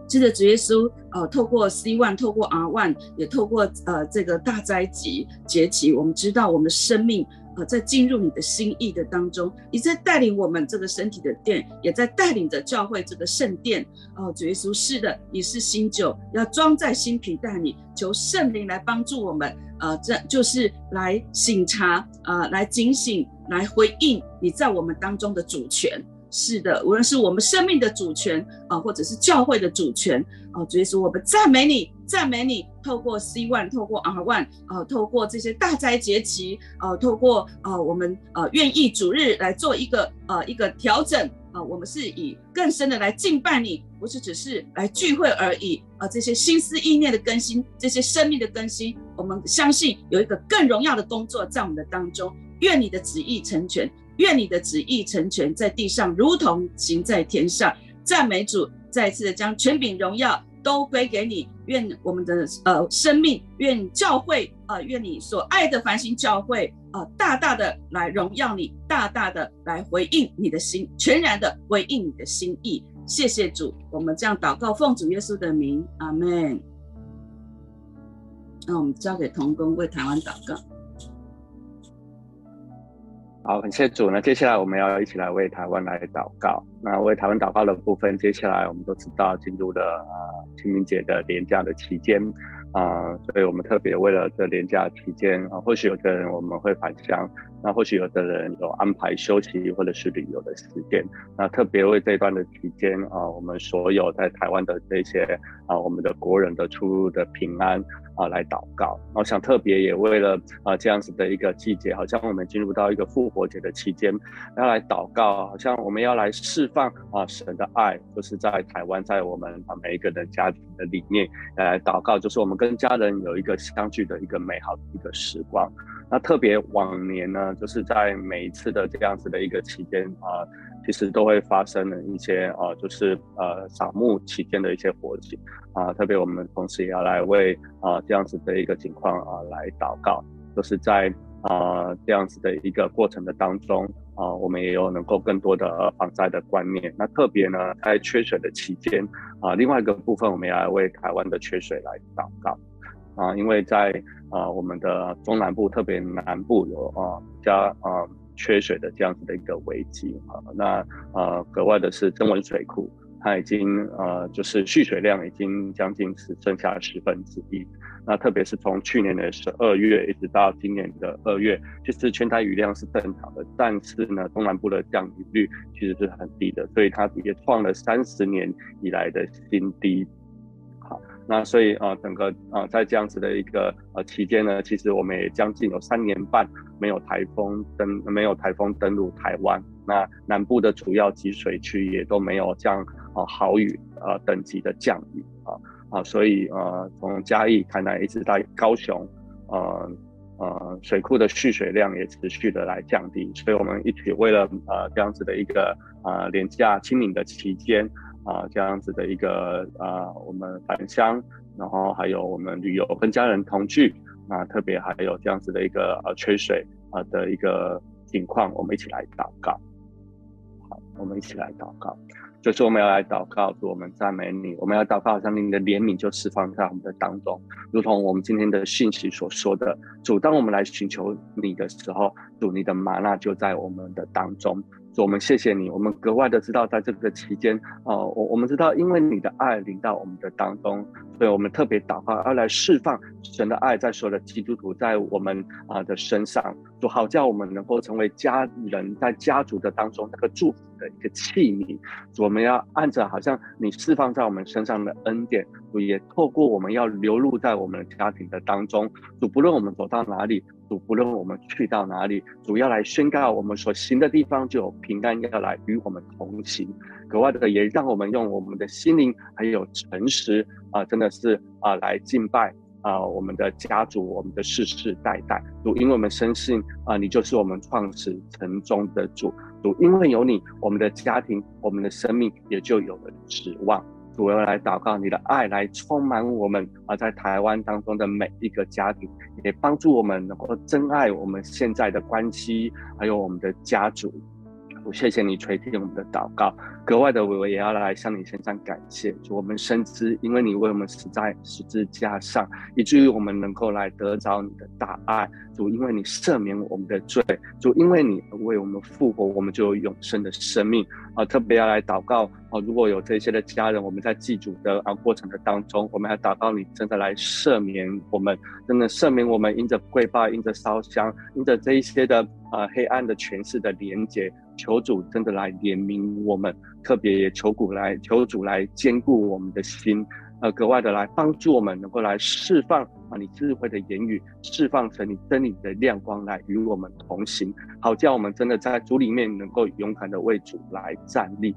记得主耶稣呃，透过 C one，透过 R one，也透过呃这个大灾节节期，我们知道我们生命。呃，在进入你的心意的当中，你在带领我们这个身体的殿，也在带领着教会这个圣殿。哦，主耶稣是的，你是新酒，要装在新皮带里，求圣灵来帮助我们。呃，这就是来醒察，呃，来警醒，来回应你在我们当中的主权。是的，无论是我们生命的主权啊、或者是教会的主权啊、呃，主耶稣，我们赞美你，赞美你。透过 C one，透过 R one，啊，透过这些大灾节期，啊、呃，透过啊、呃，我们呃愿意主日来做一个呃一个调整啊、我们是以更深的来敬拜你，不是只是来聚会而已啊、这些心思意念的更新，这些生命的更新，我们相信有一个更荣耀的工作在我们的当中。愿你的旨意成全。愿你的旨意成全在地上，如同行在天上。赞美主，再一次的将权柄荣耀都归给你。愿我们的呃生命，愿教会啊、呃，愿你所爱的繁星教会啊、呃，大大的来荣耀你，大大的来回应你的心，全然的回应你的心意。谢谢主，我们这样祷告，奉主耶稣的名，阿门。那我们交给童工为台湾祷告。好，感谢主。那接下来我们要一起来为台湾来祷告。那为台湾祷告的部分，接下来我们都知道京都的呃清明节的连假的期间啊、所以我们特别为了这连假期间啊、或许有的人我们会返乡，那或许有的人有安排休息或者是旅游的时间。那特别为这段的期间啊、我们所有在台湾的这些啊、我们的国人的出入的平安。啊，来祷告。我想特别也为了啊这样子的一个季节，好像我们进入到一个复活节的期间，要来祷告，好像我们要来释放啊神的爱，就是在台湾，在我们啊每一个人家庭的里面来祷告，就是我们跟家人有一个相聚的一个美好的一个时光。那特别往年呢，就是在每一次的这样子的一个期间啊。其实都会发生的一些啊，就是呃扫墓期间的一些火警啊，特别我们同时也要来为啊这样子的一个情况啊来祷告，就是在啊这样子的一个过程的当中啊，我们也有能够更多的防灾的观念。那特别呢，在缺水的期间啊，另外一个部分我们也要为台湾的缺水来祷告啊，因为在啊我们的中南部，特别南部有啊加啊。缺水的这样子的一个危机啊，那啊格外的是曾文水库，它已经呃就是蓄水量已经将近只剩下十分之一。那特别是从去年的十二月一直到今年的二月，其实全台雨量是正常的，但是呢东南部的降雨率其实是很低的，所以它也创了三十年以来的新低。那所以呃整个呃在这样子的一个呃期间呢，其实我们也将近有三年半。没有台风登，没有台风登陆台湾。那南部的主要集水区也都没有降啊豪雨呃等级的降雨啊啊，所以呃从嘉义、台南一直到高雄，呃呃水库的蓄水量也持续的来降低。所以我们一起为了呃这样子的一个啊连假清明的期间啊这样子的一个啊我们返乡，然后还有我们旅游跟家人同聚。那特别还有这样子的一个呃缺水啊的一个情况，我们一起来祷告。我们一起来祷告，就是我们要来祷告，主我们赞美你，我们要祷告，好像你的怜悯就释放在我们的当中，如同我们今天的信息所说的，主当我们来寻求你的时候，主你的吗哪就在我们的当中。主我们谢谢你，我们格外的知道在这个期间哦，我、我们知道因为你的爱临到我们的当中。所以我们特别祷告，要来释放神的爱，在所有的基督徒在我们啊的身上，主好叫我们能够成为家人，在家族的当中那个祝福的一个器皿。我们要按着好像你释放在我们身上的恩典，主也透过我们要流露在我们的家庭的当中。主，不论我们走到哪里，主不论我们去到哪里，主要来宣告我们所行的地方就有平安要来与我们同行。格外的也让我们用我们的心灵还有诚实啊，真的是啊来敬拜啊我们的家主，我们的世世代代主，因为我们深信啊你就是我们创始成终的主，因为有你，我们的家庭，我们的生命也就有了指望。主要来祷告你的爱来充满我们啊，在台湾当中的每一个家庭，也帮助我们能够珍爱我们现在的关系，还有我们的家族主。谢谢你垂听我们的祷告，格外的我也要来向你献上感谢。主，我们深知，因为你为我们死在十字架上，以至于我们能够来得着你的大爱。主，因为你赦免我们的罪，主，因为你为我们复活，我们就有永生的生命。啊，特别要来祷告啊！如果有这些的家人，我们在祭祖的啊过程的当中，我们还祷告你真的来赦免我们，真的赦免我们，因着跪拜，因着烧香，因着这一些的啊黑暗的权势的连结。求主真的来怜悯我们，特别也求主来求主来坚固我们的心，呃，格外的来帮助我们，能够来释放啊你智慧的言语，释放成你真理的亮光来与我们同行，好叫我们真的在主里面能够勇敢的为主来站立。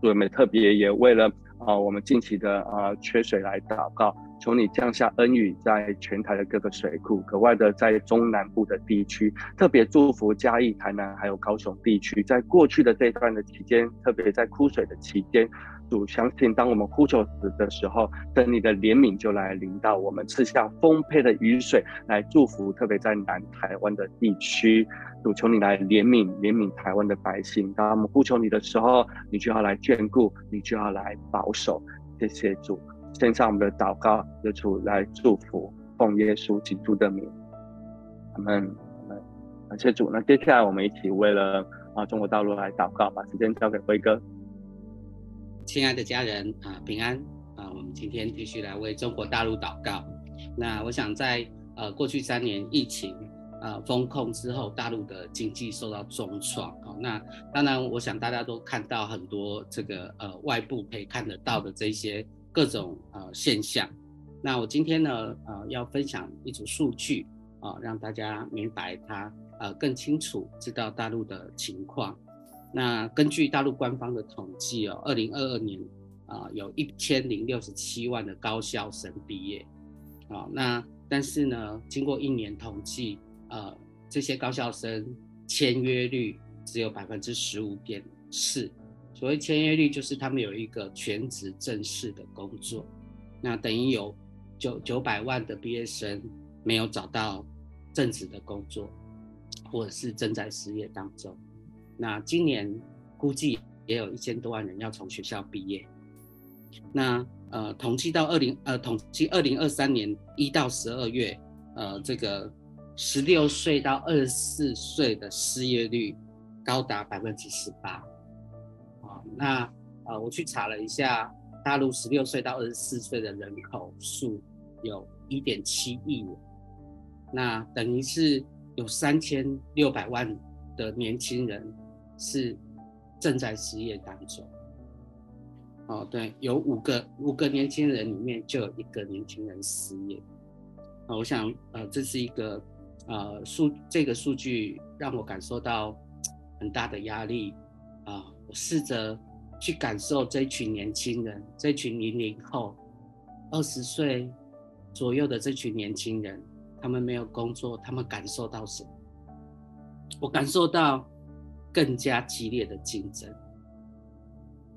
所以我们特别也为了啊我们近期的啊缺水来祷告。求你降下恩雨，在全台的各个水库，格外的在中南部的地区，特别祝福嘉义、台南还有高雄地区，在过去的这段的期间，特别在枯水的期间，主相信，当我们呼求的时候，等你的怜悯就来临到我们，赐下丰沛的雨水来祝福，特别在南台湾的地区。主求你来怜悯，怜悯台湾的百姓。当我们呼求你的时候，你就要来眷顾，你就要来保守。谢谢主，献上我们的祷告，求主来祝福，奉耶稣基督的名。阿门，阿门。感谢主。那接下来我们一起为了啊中国大陆来祷告，把时间交给辉哥。亲爱的家人啊，平安啊！我们今天继续来为中国大陆祷告。那我想在呃过去三年疫情呃封控之后，大陆的经济受到重创啊。那当然，我想大家都看到很多这个呃外部可以看得到的这些各种呃现象。那我今天呢呃要分享一组数据啊，让大家明白它呃更清楚知道大陆的情况。那根据大陆官方的统计哦，二零二二年啊、有一千零六十七万的高校生毕业啊、哦。那但是呢，经过一年统计，呃，这些高校生签约率只有百分之十五点四。所谓签约率，就是他们有一个全职正式的工作，那等于有九九百万的毕业生没有找到正职的工作，或者是正在失业当中。那今年估计也有一千多万人要从学校毕业。那呃，统计到二零呃，统计二零二三年一到十二月，呃，这个十六岁到二十四岁的失业率高达百分之十八。啊，那呃，我去查了一下，大陆十六岁到二十四岁的人口数有一点七亿人，那等于是有三千六百万的年轻人。是正在失业当中，哦，对，有五个五个年轻人里面就有一个年轻人失业，啊，我想，呃，这是一个，呃，数这个数据让我感受到很大的压力，啊，我试着去感受这群年轻人，这群零零后，二十岁左右的这群年轻人，他们没有工作，他们感受到什么？我感受到。更加激烈的竞争，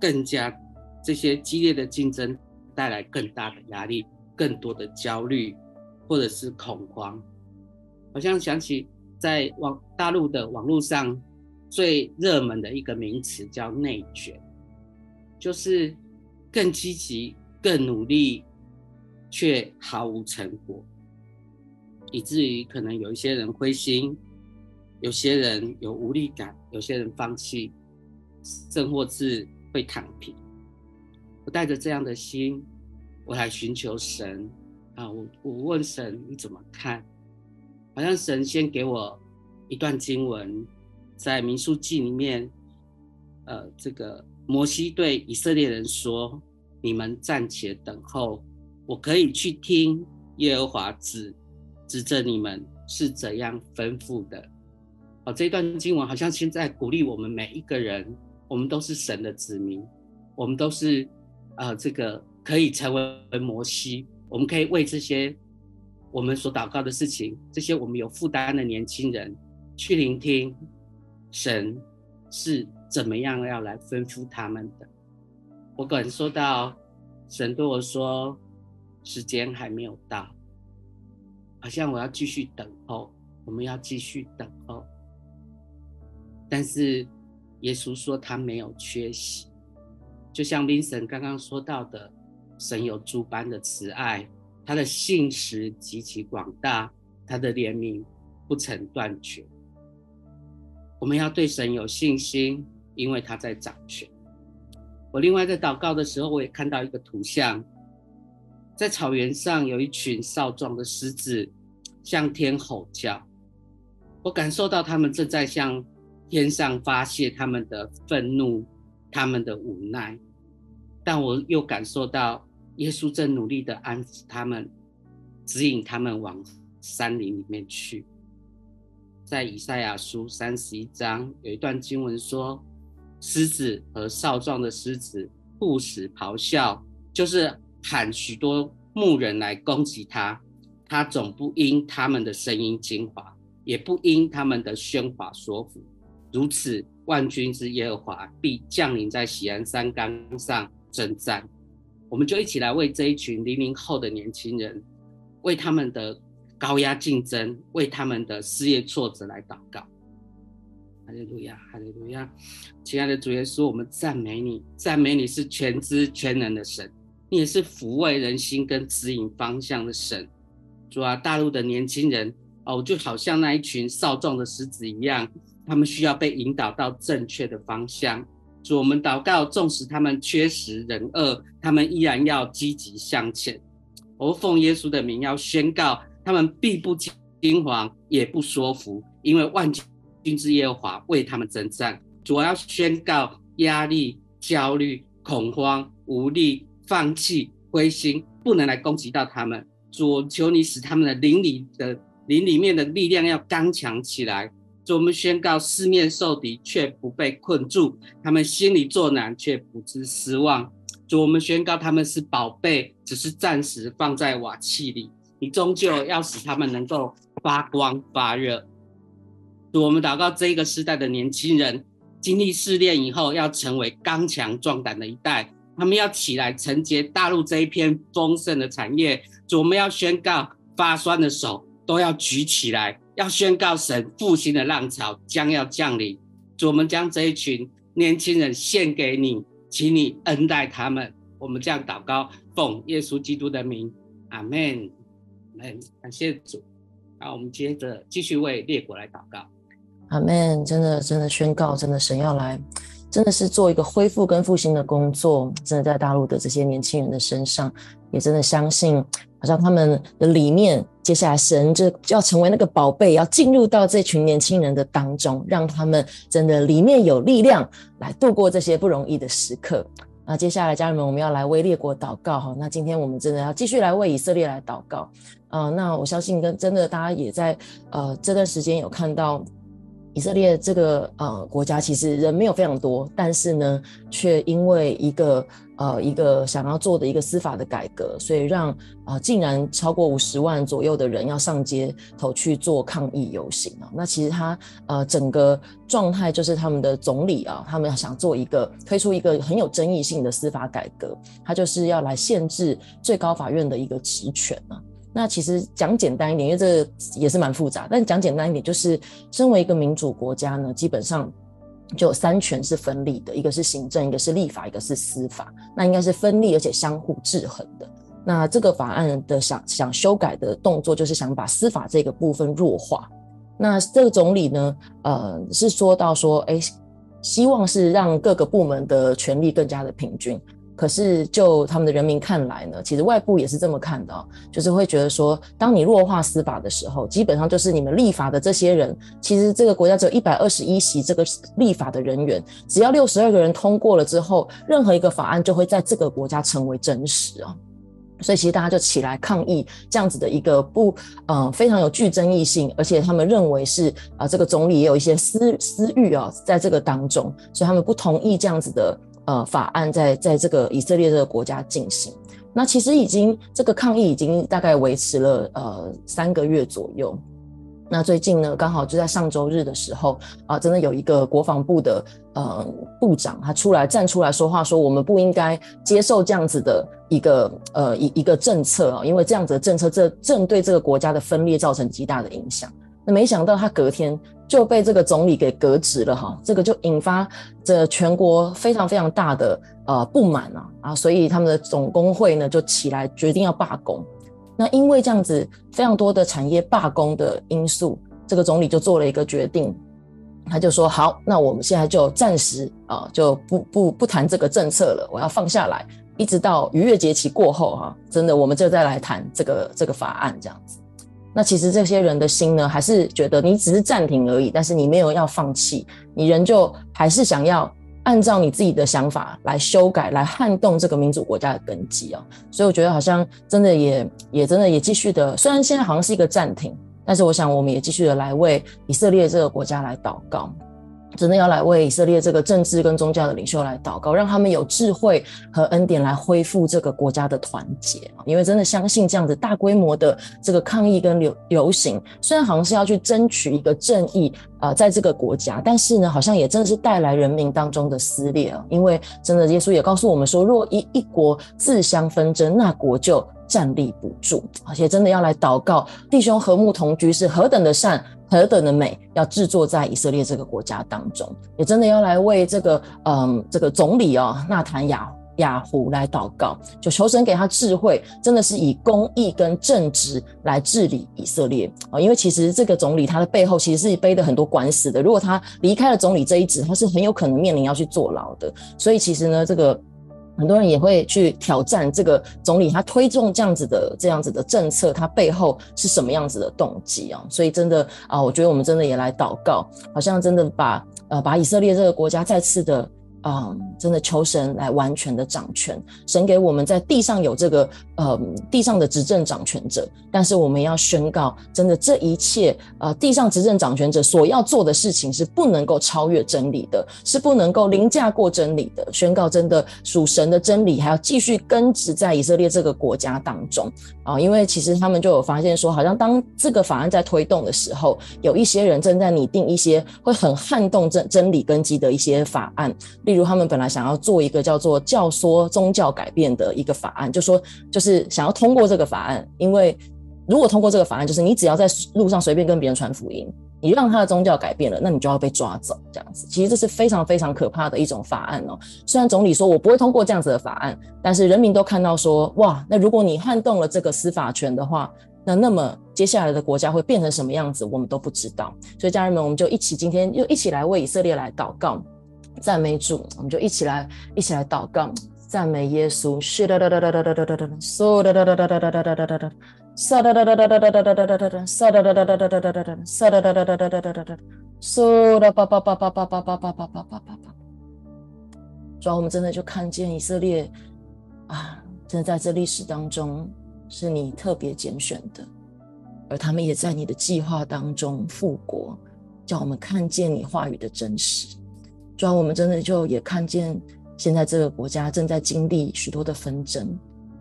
更加这些激烈的竞争带来更大的压力，更多的焦虑或者是恐慌。好像想起在网大陆的网络上最热门的一个名词叫内卷，就是更积极、更努力，却毫无成果，以至于可能有一些人灰心。有些人有无力感，有些人放弃，甚或是会躺平。我带着这样的心，我来寻求神啊！我我问神你怎么看？好像神先给我一段经文，在民数记里面，呃，这个摩西对以色列人说：“你们暂且等候，我可以去听耶和华指指着你们是怎样吩咐的。”这段经文好像现在鼓励我们每一个人，我们都是神的子民，我们都是，呃，这个可以成为摩西，我们可以为这些我们所祷告的事情，这些我们有负担的年轻人，去聆听神是怎么样要来吩咐他们的。我感受到神对我说，时间还没有到，好像我要继续等候，我们要继续等候。但是，耶稣说他没有缺席，就像 Vincent 刚刚说到的，神有诸般的慈爱，他的信实极其广大，他的怜悯不曾断绝。我们要对神有信心，因为他在掌权。我另外在祷告的时候，我也看到一个图像，在草原上有一群少壮的狮子向天吼叫，我感受到他们正在向。天上发泄他们的愤怒，他们的无奈，但我又感受到耶稣正努力的安抚他们，指引他们往山林里面去。在以赛亚书三十一章有一段经文说：“狮子和少壮的狮子不时咆哮，就是喊许多牧人来攻击他，他总不因他们的声音惊惶，也不因他们的喧哗说服。”如此，万军之耶和华必降临在喜安山岗上，征战。我们就一起来为这一群零零后的年轻人，为他们的高压竞争，为他们的事业挫折来祷告。哈利路亚，哈利路亚！亲爱的主耶稣，我们赞美你，赞美你是全知全能的神，你也是抚慰人心跟指引方向的神。主啊，大陆的年轻人哦，就好像那一群少壮的狮子一样，他们需要被引导到正确的方向。主，我们祷告，纵使他们缺食人恶，他们依然要积极向前。我奉耶稣的名要宣告，他们必不惊惶，也不说服，因为万军之耶和华为他们征战。主，我要宣告，压力、焦虑、恐慌、无力、放弃、灰心，不能来攻击到他们。主，求你使他们的灵里的灵里面的力量要刚强起来。主，我们宣告四面受敌却不被困住，他们心里作难却不知失望。主，我们宣告他们是宝贝，只是暂时放在瓦器里，你终究要使他们能够发光发热。主，我们祷告这一个时代的年轻人经历试炼以后，要成为刚强壮胆的一代。他们要起来承接大陆这一片丰盛的产业。主，我们要宣告发酸的手都要举起来，要宣告神复兴的浪潮将要降临。主，我们将这一群年轻人献给你，请你恩待他们。我们这样祷告，奉耶稣基督的名，阿门。阿门。感谢主。好，我们接着继续为列国来祷告。阿门。真的，真的宣告，真的神要来。真的是做一个恢复跟复兴的工作，真的在大陆的这些年轻人的身上，也真的相信，好像他们的里面，接下来神就要成为那个宝贝，要进入到这群年轻人的当中，让他们真的里面有力量来度过这些不容易的时刻。那接下来家人们，我们要来为列国祷告哈。那今天我们真的要继续来为以色列来祷告啊、那我相信跟真的大家也在呃这段时间有看到。以色列这个呃国家其实人没有非常多，但是呢，却因为一个呃一个想要做的一个司法的改革，所以让啊、竟然超过五十万左右的人要上街头去做抗议游行啊。那其实他呃整个状态就是他们的总理啊，他们想做一个推出一个很有争议性的司法改革，他就是要来限制最高法院的一个职权啊。那其实讲简单一点，因为这也是蛮复杂。但讲简单一点，就是身为一个民主国家呢，基本上就三权是分立的，一个是行政，一个是立法，一个是司法。那应该是分立而且相互制衡的。那这个法案的想想修改的动作，就是想把司法这个部分弱化。那这个总理呢，呃，是说到说，哎，希望是让各个部门的权力更加的平均。可是，就他们的人民看来呢，其实外部也是这么看的，就是会觉得说，当你弱化司法的时候，基本上就是你们立法的这些人，其实这个国家只有一百二十一席这个立法的人员，只要六十二个人通过了之后，任何一个法案就会在这个国家成为真实啊。所以，其实大家就起来抗议这样子的一个不，呃，非常有具争议性，而且他们认为是啊，这个总理也有一些私私欲啊，在这个当中，所以他们不同意这样子的。呃，法案在在这个以色列这个国家进行，那其实已经这个抗议已经大概维持了呃三个月左右。那最近呢，刚好就在上周日的时候啊，真的有一个国防部的呃部长，他出来站出来说话，说我们不应该接受这样子的一个呃一一个政策啊，因为这样子的政策这正对这个国家的分裂造成极大的影响。那没想到他隔天。就被这个总理给革职了哈，这个就引发这全国非常非常大的呃不满啊啊，所以他们的总工会呢就起来决定要罢工。那因为这样子非常多的产业罢工的因素，这个总理就做了一个决定，他就说好，那我们现在就暂时啊就不不不谈这个政策了，我要放下来，一直到逾越节期过后哈，真的我们就再来谈这个这个法案这样子。那其实这些人的心呢，还是觉得你只是暂停而已，但是你没有要放弃，你仍旧还是想要按照你自己的想法来修改，来撼动这个民主国家的根基啊。所以我觉得好像真的也也真的也继续的，虽然现在好像是一个暂停，但是我想我们也继续的来为以色列这个国家来祷告。真的要来为以色列这个政治跟宗教的领袖来祷告，让他们有智慧和恩典来恢复这个国家的团结。因为真的相信这样子大规模的这个抗议跟流游行，虽然好像是要去争取一个正义啊、在这个国家，但是呢，好像也真的是带来人民当中的撕裂啊。因为真的，耶稣也告诉我们说，若一一国自相纷争，那国就站立不住。而且真的要来祷告，弟兄和睦同居是何等的善。何等的美，要制作在以色列这个国家当中，也真的要来为这个嗯这个总理哦纳坦雅雅胡来祷告，就求神给他智慧，真的是以公义跟正直来治理以色列啊。因为其实这个总理他的背后其实是背的很多官司的，如果他离开了总理这一职，他是很有可能面临要去坐牢的。所以其实呢，这个。很多人也会去挑战这个总理，他推动这样子的这样子的政策，他背后是什么样子的动机啊？所以真的啊，我觉得我们真的也来祷告，好像真的把呃把以色列这个国家再次的。啊、真的求神来完全的掌权，神给我们在地上有这个呃地上的执政掌权者，但是我们要宣告，真的这一切呃地上执政掌权者所要做的事情是不能够超越真理的，是不能够凌驾过真理的。宣告真的属神的真理还要继续根植在以色列这个国家当中啊，因为其实他们就有发现说，好像当这个法案在推动的时候，有一些人正在拟定一些会很撼动真真理根基的一些法案。例如，他们本来想要做一个叫做教唆宗教改变的一个法案，就说就是是想要通过这个法案，因为如果通过这个法案，就是你只要在路上随便跟别人传福音，你让他的宗教改变了，那你就要被抓走，这样子。其实这是非常非常可怕的一种法案哦。虽然总理说我不会通过这样子的法案，但是人民都看到说，哇，那如果你撼动了这个司法权的话，那那么接下来的国家会变成什么样子，我们都不知道。所以家人们，我们就一起今天又一起来为以色列来祷告。赞美主，我们就一起来，一起来祷告，赞美耶稣。是的的的的的的的的的，是的哒哒哒哒哒哒哒哒哒，是的的的的的的的的的的的，是的的的的的的的的的，是的的的的的的的的的，是的吧吧吧吧吧吧吧吧吧吧吧吧。主啊，我们真的就看见以色列啊，真的在这历史当中是你特别拣选的，而他们也在你的计划当中复国，叫我们看见你话语的真实。主要我们真的就也看见，现在这个国家正在经历许多的纷争。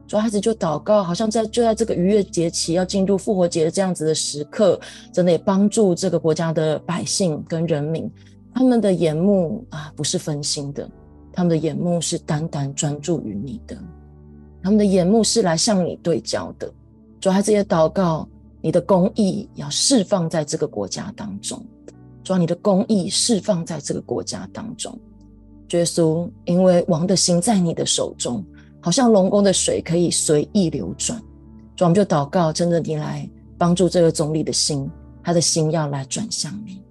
主孩子就祷告，好像在就在这个逾越节期要进入复活节这样子的时刻，真的也帮助这个国家的百姓跟人民，他们的眼目啊不是分心的，他们的眼目是单单专注于你的，他们的眼目是来向你对焦的。主孩子也祷告，你的公义要释放在这个国家当中。主，你的公义释放在这个国家当中，耶稣，因为王的心在你的手中，好像龙宫的水可以随意流转。所以，我们就祷告，真的，你来帮助这个总理的心，他的心要来转向你。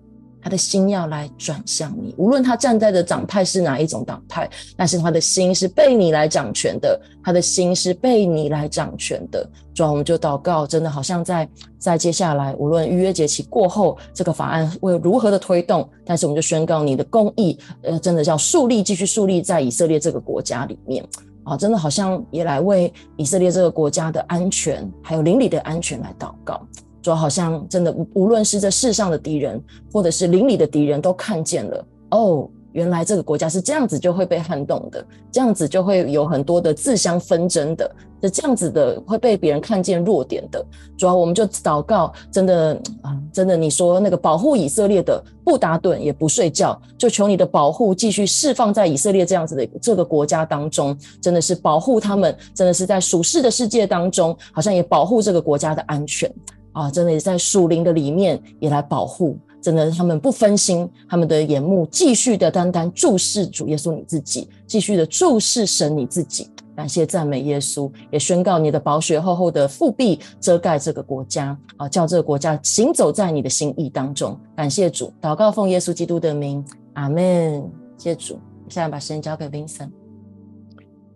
他的心要来转向你，无论他站在的党派是哪一种党派，但是他的心是被你来掌权的，他的心是被你来掌权的。主啊，我们就祷告，真的好像在在接下来，无论预约节期过后，这个法案会如何的推动，但是我们就宣告你的公义，呃，真的要树立，继续树立在以色列这个国家里面啊，真的好像也来为以色列这个国家的安全，还有邻里的安全来祷告。说好像真的，无论是这世上的敌人，或者是邻里的敌人，都看见了哦，原来这个国家是这样子就会被撼动的，这样子就会有很多的自相纷争的，是这样子的会被别人看见弱点的。主要我们就祷告，真的啊，真的，你说那个保护以色列的不打盹也不睡觉，就求你的保护继续释放在以色列这样子的这个国家当中，真的是保护他们，真的是在属世的世界当中，好像也保护这个国家的安全。啊，真的也在树林的里面也来保护，真的他们不分心，他们的眼目继续的单单注视主耶稣你自己，继续的注视神你自己。感谢赞美耶稣，也宣告你的宝血厚厚的覆庇遮盖这个国家啊，叫这个国家行走在你的心意当中。感谢主，祷告奉耶稣基督的名，阿门。谢主，现在把时间交给 Vincent。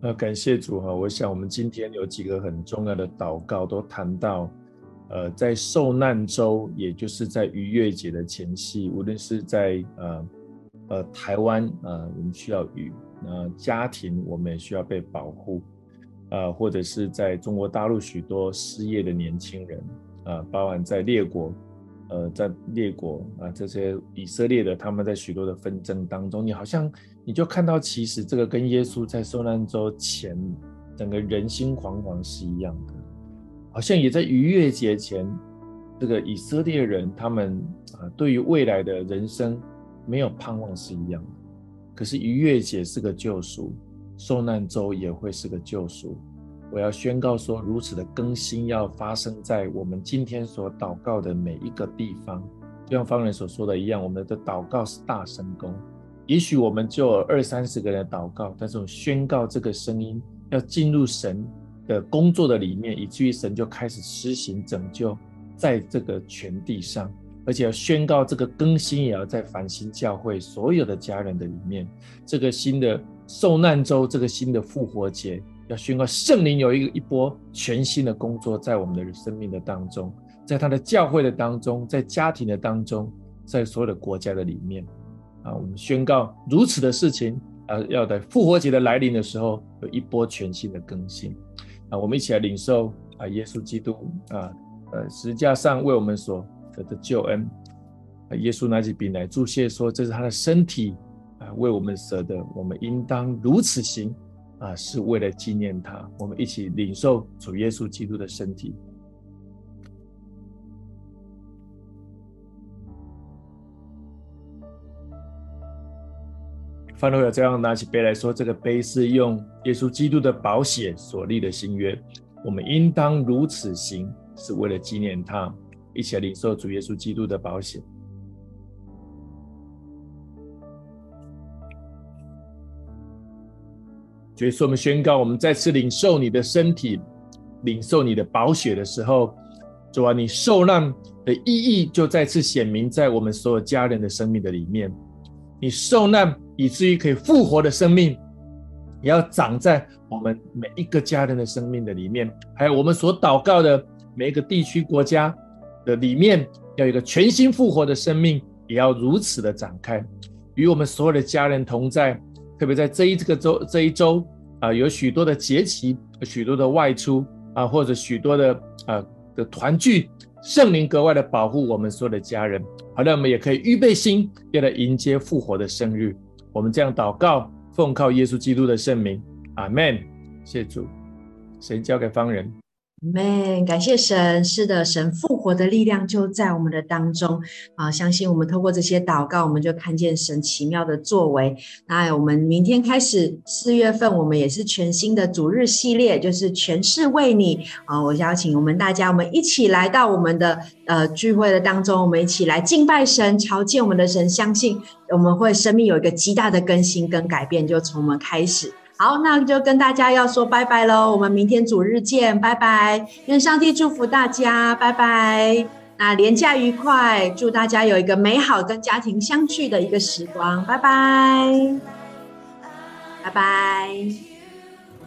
呃，感谢主哈，我想我们今天有几个很重要的祷告都谈到。呃，在受难周，也就是在逾越节的前夕，无论是在呃呃台湾，呃我们需要雨，呃家庭我们也需要被保护，呃或者是在中国大陆许多失业的年轻人，呃包含在列国，呃，在列国啊，这些以色列的他们在许多的纷争当中，你好像你就看到，其实这个跟耶稣在受难周前整个人心惶惶是一样的，好像也在逾越节前，这个以色列人他们啊，对于未来的人生没有盼望是一样的。可是逾越节是个救赎，受难周也会是个救赎。我要宣告说，如此的更新要发生在我们今天所祷告的每一个地方，就像方人所说的一样，我们的祷告是大神功。也许我们就有二三十个人祷告，但是我宣告这个声音要进入神的工作的里面，以至于神就开始施行拯救在这个全地上，而且要宣告这个更新也要在繁星教会所有的家人的里面，这个新的受难周，这个新的复活节。要宣告圣灵有一个一波全新的工作在我们的生命的当中，在他的教会的当中，在家庭的当中，在所有的国家的里面，啊，我们宣告如此的事情啊，要在复活节的来临的时候有一波全新的更新。啊，我们一起来领受啊，耶稣基督啊，呃，十字架上为我们所得的救恩啊，耶稣拿起饼来祝谢说，这是他的身体啊，为我们舍的，我们应当如此行。啊，是为了纪念他，我们一起领受主耶稣基督的身体。范罗有这样拿起杯来说：“这个杯是用耶稣基督的宝血所立的新约，我们应当如此行，是为了纪念他。”一起来领受主耶稣基督的宝血。所以说，我们宣告，我们再次领受你的身体，领受你的宝血的时候，主啊，你受难的意义就再次显明在我们所有家人的生命的里面。你受难以至于可以复活的生命，也要长在我们每一个家人的生命的里面，还有我们所祷告的每一个地区国家的里面，要有一个全新复活的生命，也要如此的展开，与我们所有的家人同在。特别在这一这个周这一周啊，有许多的节期，许多的外出啊，或者许多的啊的团聚，圣灵格外的保护我们所有的家人。好的，我们也可以预备心，要来迎接复活的生日。我们这样祷告，奉靠耶稣基督的圣名，阿门。谢主，神交给方人。Man，感谢神，是的，神复活的力量就在我们的当中啊！相信我们透过这些祷告，我们就看见神奇妙的作为。那我们明天开始四月份，我们也是全新的主日系列，就是全是为你啊！我邀请我们大家，我们一起来到我们的呃聚会的当中，我们一起来敬拜神，朝见我们的神，相信我们会生命有一个极大的更新跟改变，就从我们开始。好，那就跟大家要说拜拜喽。我们明天主日见，拜拜。愿上帝祝福大家，拜拜。那连假愉快，祝大家有一个美好跟家庭相聚的一个时光，拜拜，拜拜。